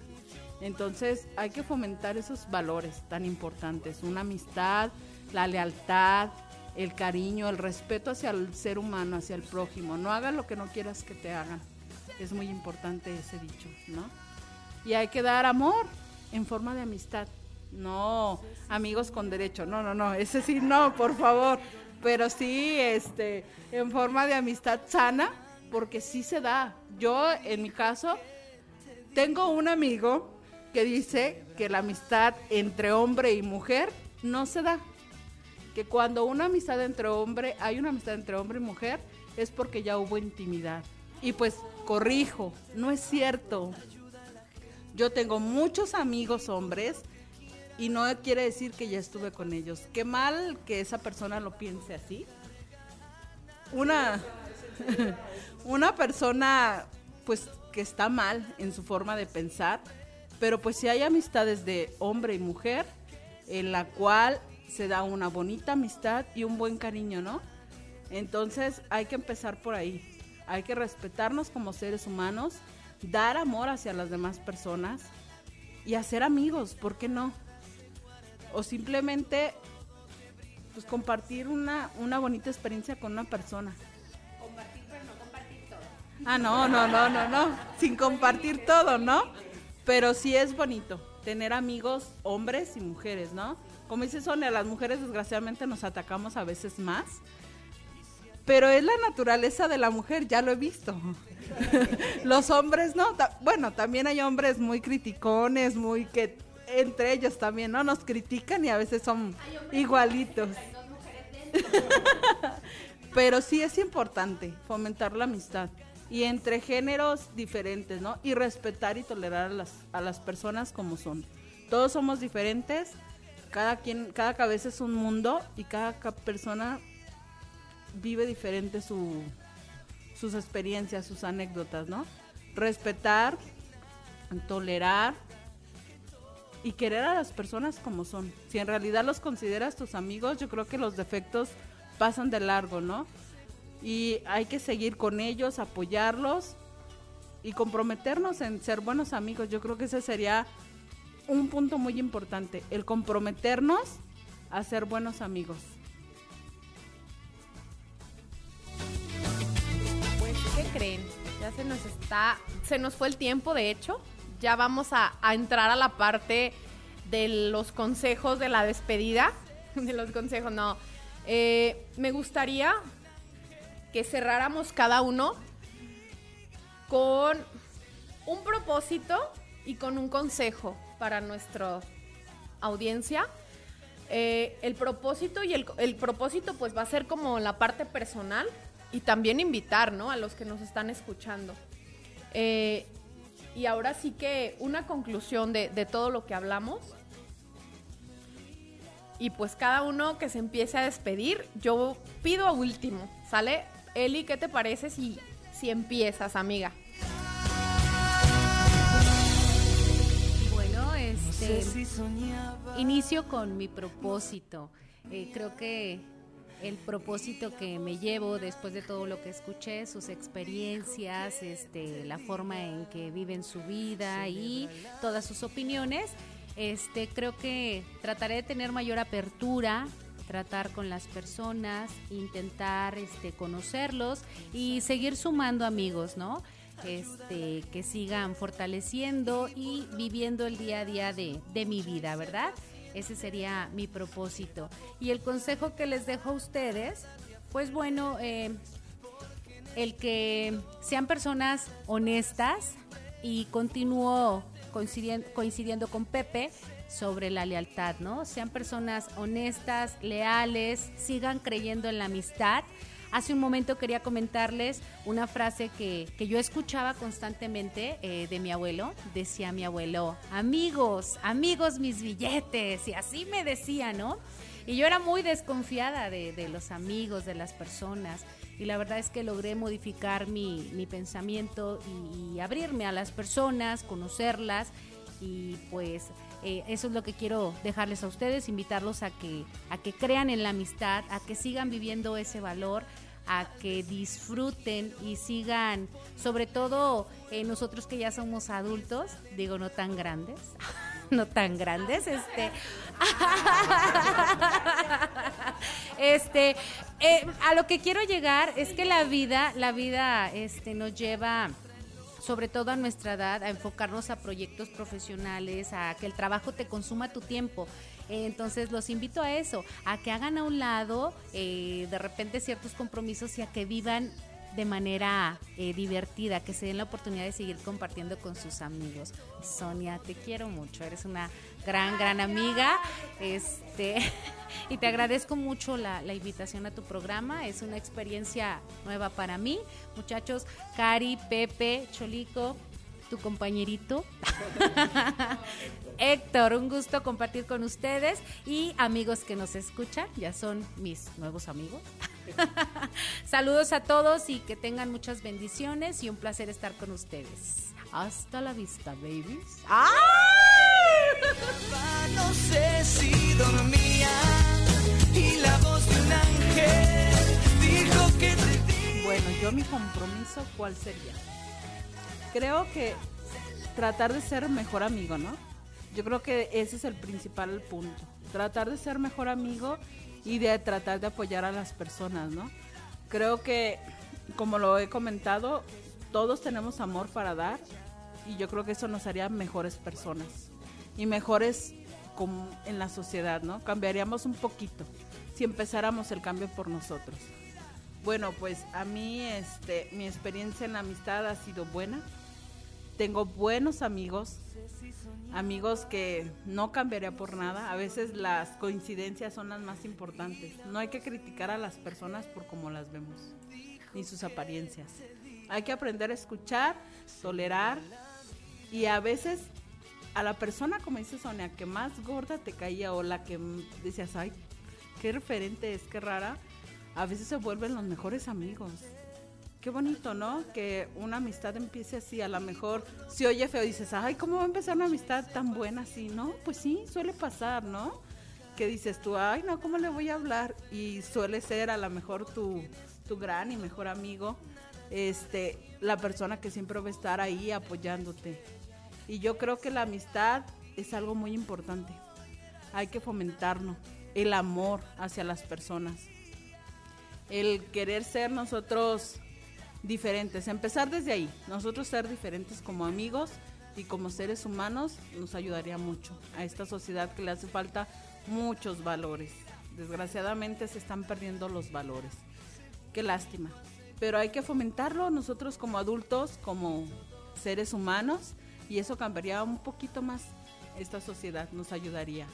Entonces hay que fomentar esos valores tan importantes, una amistad, la lealtad, el cariño, el respeto hacia el ser humano, hacia el prójimo. No hagas lo que no quieras que te hagan. Es muy importante ese dicho, ¿no? Y hay que dar amor en forma de amistad. No, amigos con derecho. No, no, no, ese sí no, por favor. Pero sí, este, en forma de amistad sana, porque sí se da. Yo, en mi caso, tengo un amigo que dice que la amistad entre hombre y mujer no se da. Que cuando una amistad entre hombre, hay una amistad entre hombre y mujer, es porque ya hubo intimidad. Y pues corrijo, no es cierto. Yo tengo muchos amigos hombres y no quiere decir que ya estuve con ellos. Qué mal que esa persona lo piense así. Una, una persona pues que está mal en su forma de pensar, pero pues si hay amistades de hombre y mujer en la cual se da una bonita amistad y un buen cariño, ¿no? Entonces hay que empezar por ahí. Hay que respetarnos como seres humanos, dar amor hacia las demás personas y hacer amigos, ¿por qué no? O simplemente pues compartir una, una bonita experiencia con una persona. Ah, no, no, no, no, no. Sin compartir todo, ¿no? Pero sí es bonito tener amigos hombres y mujeres, ¿no? Como dice Sonia, las mujeres desgraciadamente nos atacamos a veces más. Pero es la naturaleza de la mujer, ya lo he visto. Los hombres no. Bueno, también hay hombres muy criticones, muy que entre ellos también, ¿no? Nos critican y a veces son igualitos. Pero sí es importante fomentar la amistad y entre géneros diferentes, ¿no? Y respetar y tolerar a las, a las personas como son. Todos somos diferentes, cada quien, cada cabeza es un mundo y cada ca- persona vive diferente su, sus experiencias, sus anécdotas, ¿no? Respetar, tolerar y querer a las personas como son. Si en realidad los consideras tus amigos, yo creo que los defectos pasan de largo, ¿no? Y hay que seguir con ellos, apoyarlos y comprometernos en ser buenos amigos. Yo creo que ese sería un punto muy importante, el comprometernos a ser buenos amigos. Pues, ¿qué creen? Ya se nos está, se nos fue el tiempo, de hecho. Ya vamos a, entrar a la parte de los consejos de la despedida. De los consejos, no. Eh, me gustaría cerráramos cada uno con un propósito y con un consejo para nuestra audiencia. Eh, el propósito y el, propósito pues va a ser como la parte personal y también invitar, ¿no? A los que nos están escuchando. Eh, y ahora sí que una conclusión de todo lo que hablamos. Y pues cada uno que se empiece a despedir, yo pido a último, ¿sale? Eli, ¿qué te parece si, si empiezas, amiga? Bueno, este inicio con mi propósito. Eh, creo que el propósito que me llevo después de todo lo que escuché, sus experiencias, este, la forma en que viven su vida y todas sus opiniones, este, creo que trataré de tener mayor apertura, tratar con las personas, intentar este, conocerlos y seguir sumando amigos, ¿no? Este, que sigan fortaleciendo y viviendo el día a día de, de mi vida, ¿verdad? Ese sería mi propósito. Y el consejo que les dejo a ustedes, pues bueno, eh, el que sean personas honestas y continúo coincidiendo, coincidiendo con Pepe sobre la lealtad, ¿no? Sean personas honestas, leales, sigan creyendo en la amistad. Hace un momento quería comentarles una frase que, que yo escuchaba constantemente eh, de mi abuelo. Decía mi abuelo, amigos, amigos mis billetes. Y así me decía, ¿no? Y yo era muy desconfiada de, de los amigos, de las personas. Y la verdad es que logré modificar mi, mi pensamiento y, y abrirme a las personas, conocerlas. Y pues eh, eso es lo que quiero dejarles a ustedes, invitarlos a que, a que crean en la amistad, a que sigan viviendo ese valor, a que disfruten y sigan, sobre todo eh, nosotros que ya somos adultos, digo no tan grandes, no tan grandes, este, este, eh, a lo que quiero llegar es que la vida, la vida, este, nos lleva sobre todo a nuestra edad, a enfocarnos a proyectos profesionales, a que el trabajo te consuma tu tiempo. Entonces los invito a eso, a que hagan a un lado eh, de repente ciertos compromisos y a que vivan de manera eh, divertida, que se den la oportunidad de seguir compartiendo con sus amigos. Sonia, te quiero mucho, eres una gran, gran amiga. Este, y te agradezco mucho la, la, invitación a tu programa. Es una experiencia nueva para mí. Muchachos, Cari, Pepe, Cholico, tu compañerito. Héctor, un gusto compartir con ustedes y amigos que nos escuchan, ya son mis nuevos amigos. Saludos a todos y que tengan muchas bendiciones y un placer estar con ustedes. Hasta la vista, babies. No sé si dormía y la voz de un ángel dijo que te Bueno, yo mi compromiso, ¿cuál sería? Creo que tratar de ser mejor amigo, ¿no? Yo creo que ese es el principal punto. Tratar de ser mejor amigo y de tratar de apoyar a las personas, ¿no? Creo que, como lo he comentado, todos tenemos amor para dar y yo creo que eso nos haría mejores personas y mejores como en la sociedad, ¿no? Cambiaríamos un poquito si empezáramos el cambio por nosotros. Bueno, pues a mí este mi experiencia en la amistad ha sido buena. Tengo buenos amigos, amigos que no cambiaría por nada. A veces las coincidencias son las más importantes. No hay que criticar a las personas por cómo las vemos, ni sus apariencias. Hay que aprender a escuchar, tolerar y a veces a la persona, como dice Sonia, que más gorda te caía o la que decías, ay, qué referente es, qué rara, a veces se vuelven los mejores amigos qué bonito, ¿no? Que una amistad empiece así, a lo mejor si oye feo dices, ay, ¿cómo va a empezar una amistad tan buena así? No, pues sí, suele pasar, ¿no? Que dices tú, ay, no, ¿cómo le voy a hablar? Y suele ser a lo mejor tu, tu gran y mejor amigo, este, la persona que siempre va a estar ahí apoyándote. Y yo creo que la amistad es algo muy importante. Hay que fomentarnos, el amor hacia las personas. El querer ser nosotros diferentes, empezar desde ahí, nosotros ser diferentes como amigos y como seres humanos nos ayudaría mucho a esta sociedad que le hace falta muchos valores. Desgraciadamente se están perdiendo los valores. Qué lástima. Pero hay que fomentarlo nosotros como adultos, como seres humanos, y eso cambiaría un poquito más esta sociedad, nos ayudaría.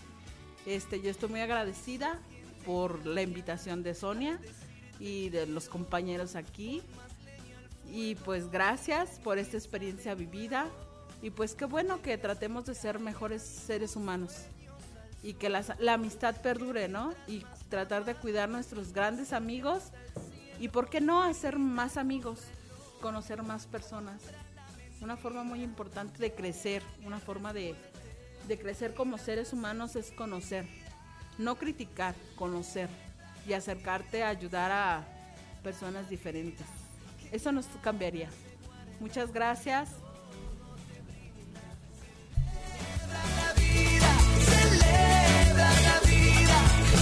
Este, yo estoy muy agradecida por la invitación de Sonia y de los compañeros aquí. Y pues gracias por esta experiencia vivida. Y pues qué bueno que tratemos de ser mejores seres humanos. Y que la, la amistad perdure, ¿no? Y tratar de cuidar nuestros grandes amigos. Y por qué no hacer más amigos, conocer más personas. Una forma muy importante de crecer, una forma de, de crecer como seres humanos es conocer. No criticar, conocer. Y acercarte a ayudar a personas diferentes. Eso nos cambiaría. Muchas gracias.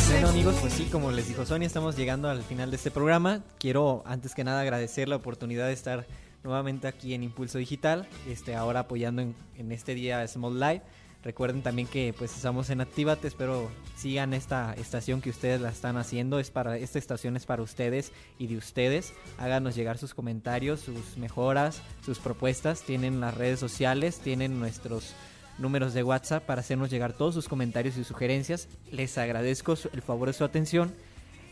Bueno amigos, pues sí, como les dijo Sonia, estamos llegando al final de este programa. Quiero antes que nada agradecer la oportunidad de estar nuevamente aquí en Impulso Digital, este, ahora apoyando en, en este día Small Live. Recuerden también que pues estamos en Actívate, espero sigan esta estación que ustedes la están haciendo, es para esta estación es para ustedes y de ustedes. Háganos llegar sus comentarios, sus mejoras, sus propuestas, tienen las redes sociales, tienen nuestros números de WhatsApp para hacernos llegar todos sus comentarios y sugerencias. Les agradezco el favor de su atención.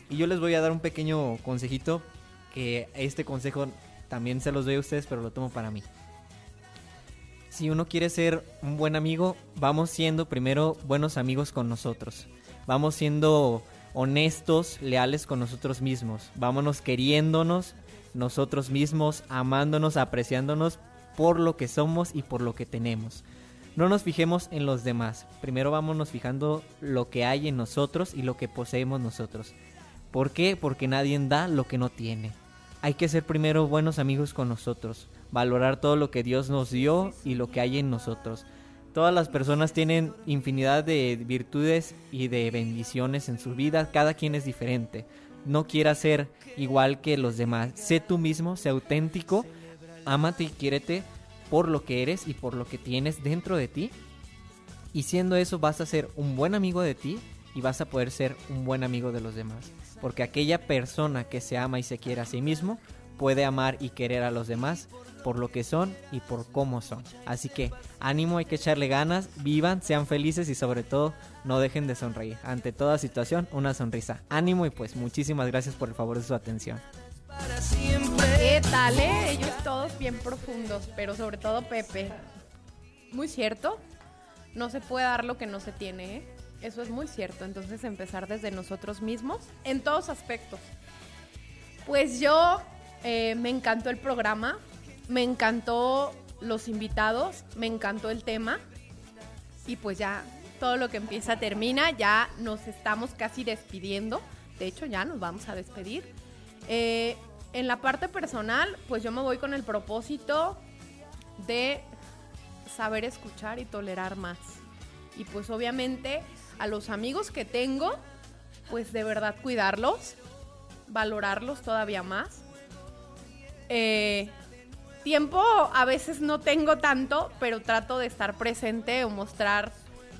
Y yo les voy a dar un pequeño consejito que este consejo también se los doy a ustedes, pero lo tomo para mí si uno quiere ser un buen amigo, vamos siendo primero buenos amigos con nosotros. Vamos siendo honestos, leales con nosotros mismos. Vámonos queriéndonos nosotros mismos, amándonos, apreciándonos por lo que somos y por lo que tenemos. No nos fijemos en los demás. Primero vámonos fijando lo que hay en nosotros y lo que poseemos nosotros. ¿Por qué? Porque nadie da lo que no tiene. Hay que ser primero buenos amigos con nosotros, valorar todo lo que Dios nos dio y lo que hay en nosotros. Todas las personas tienen infinidad de virtudes y de bendiciones en su vida, cada quien es diferente. No quieras ser igual que los demás. Sé tú mismo, sé auténtico, ámate y quiérete por lo que eres y por lo que tienes dentro de ti. Y siendo eso vas a ser un buen amigo de ti y vas a poder ser un buen amigo de los demás. Porque aquella persona que se ama y se quiere a sí mismo puede amar y querer a los demás por lo que son y por cómo son. Así que ánimo, hay que echarle ganas, vivan, sean felices y sobre todo no dejen de sonreír. Ante toda situación, una sonrisa. Ánimo y pues muchísimas gracias por el favor de su atención. ¿Qué tal, eh? Ellos todos bien profundos, pero sobre todo Pepe. Muy cierto. No se puede dar lo que no se tiene, ¿eh? Eso es muy cierto. Entonces empezar desde nosotros mismos en todos aspectos. Pues yo eh, me encantó el programa, me encantó los invitados, me encantó el tema y pues ya todo lo que empieza termina, ya nos estamos casi despidiendo. De hecho ya nos vamos a despedir. Eh, en la parte personal, pues yo me voy con el propósito de saber escuchar y tolerar más. Y pues obviamente a los amigos que tengo, pues de verdad cuidarlos, valorarlos todavía más. Eh, tiempo a veces no tengo tanto, pero trato de estar presente o mostrar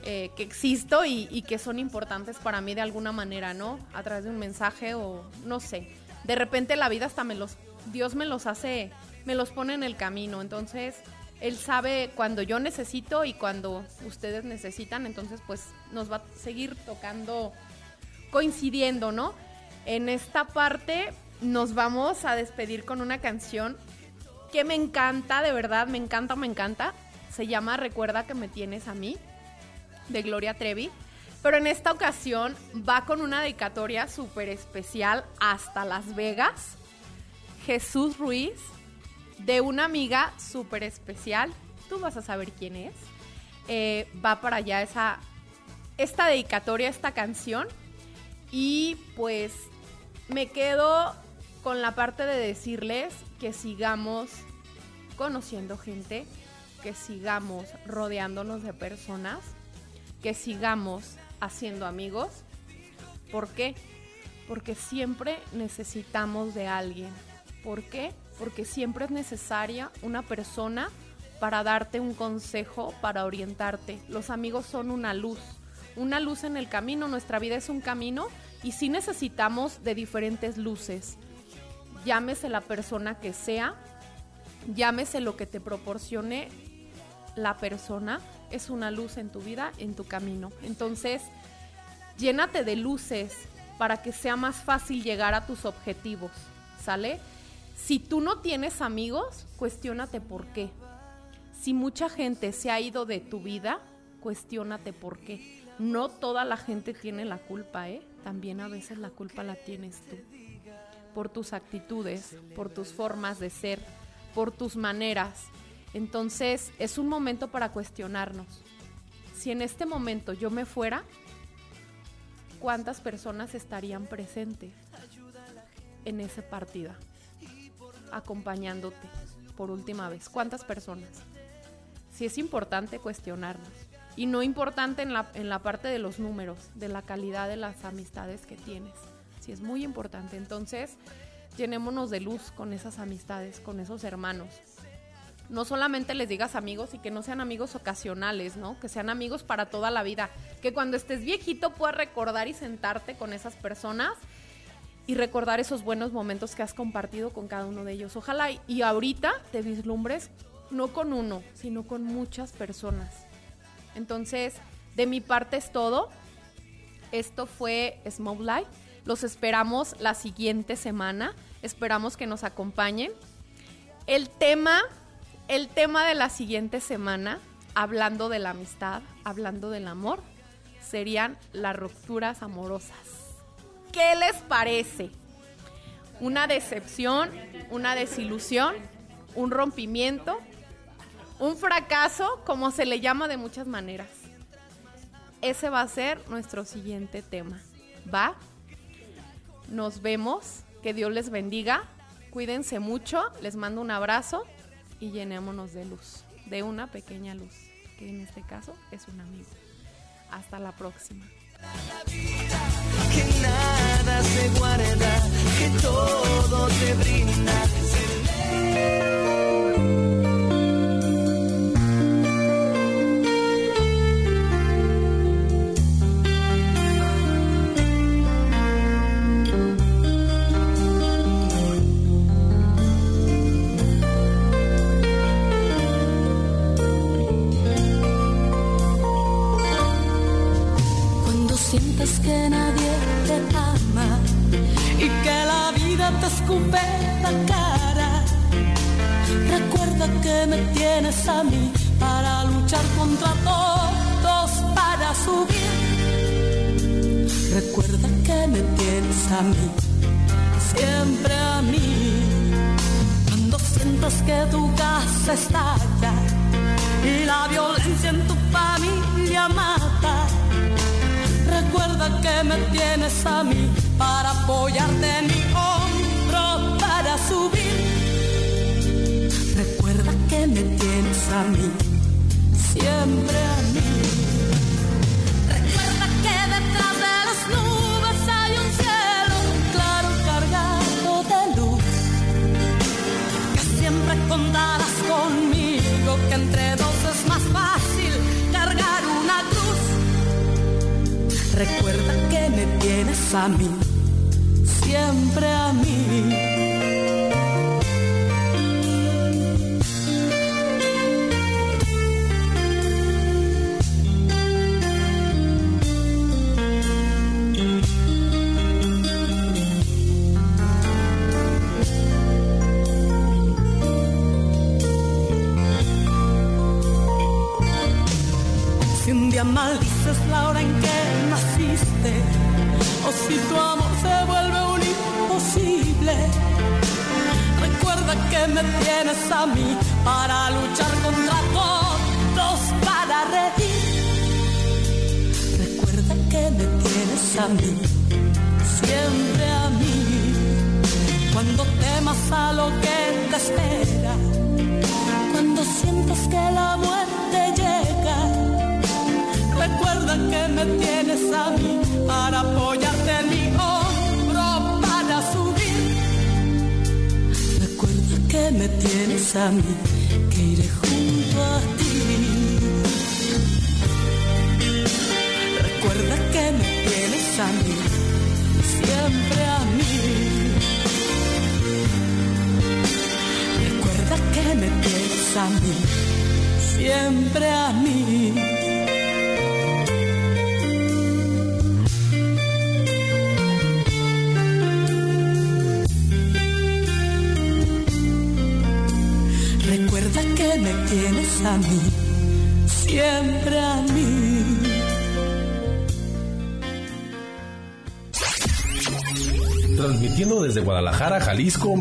eh, que existo y, y, que son importantes para mí de alguna manera, ¿no? A través de un mensaje o no sé. De repente la vida hasta me los, Dios me los hace, me los pone en el camino. Entonces, Él sabe cuando yo necesito y cuando ustedes necesitan. Entonces, pues nos va a seguir tocando, coincidiendo, ¿no? En esta parte nos vamos a despedir con una canción que me encanta, de verdad, me encanta, me encanta. Se llama Recuerda que me tienes a mí, de Gloria Trevi. Pero en esta ocasión va con una dedicatoria súper especial hasta Las Vegas. Jesús Ruiz, de una amiga súper especial. Tú vas a saber quién es. Eh, va para allá esa, esta dedicatoria, esta canción. Y pues me quedo con la parte de decirles que sigamos conociendo gente, que sigamos rodeándonos de personas, que sigamos haciendo amigos. ¿Por qué? Porque siempre necesitamos de alguien. ¿Por qué? Porque siempre es necesaria una persona para darte un consejo, para orientarte. Los amigos son una luz, una luz en el camino. Nuestra vida es un camino y sí necesitamos de diferentes luces. Llámese la persona que sea, llámese lo que te proporcione la persona, es una luz en tu vida, en tu camino. Entonces, llénate de luces para que sea más fácil llegar a tus objetivos, ¿sale? Si tú no tienes amigos, cuestiónate por qué. Si mucha gente se ha ido de tu vida, cuestiónate por qué. No toda la gente tiene la culpa, ¿eh? También a veces la culpa la tienes tú. Por tus actitudes, por tus formas de ser, por tus maneras. Entonces es un momento para cuestionarnos. Si en este momento yo me fuera, ¿cuántas personas estarían presentes en esa partida? Acompañándote por última vez. ¿Cuántas personas? Si es importante cuestionarnos. Y no importante en la, en la parte de los números, de la calidad de las amistades que tienes. Si es muy importante. Entonces, llenémonos de luz con esas amistades, con esos hermanos. No solamente les digas amigos y que no sean amigos ocasionales, ¿no? Que sean amigos para toda la vida. Que cuando estés viejito puedas recordar y sentarte con esas personas y recordar esos buenos momentos que has compartido con cada uno de ellos. Ojalá y ahorita te vislumbres no con uno, sino con muchas personas. Entonces, de mi parte es todo. Esto fue Smoke Light. Los esperamos la siguiente semana. Esperamos que nos acompañen. El tema, el tema de la siguiente semana, hablando de la amistad, hablando del amor, serían las rupturas amorosas. ¿Qué les parece? Una decepción, una desilusión, un rompimiento, un fracaso, como se le llama de muchas maneras. Ese va a ser nuestro siguiente tema. ¿Va? Nos vemos. Que Dios les bendiga. Cuídense mucho. Les mando un abrazo y llenémonos de luz. De una pequeña luz. Que en este caso es un amigo. Hasta la próxima. Que nada se guarda, que todo te brinda.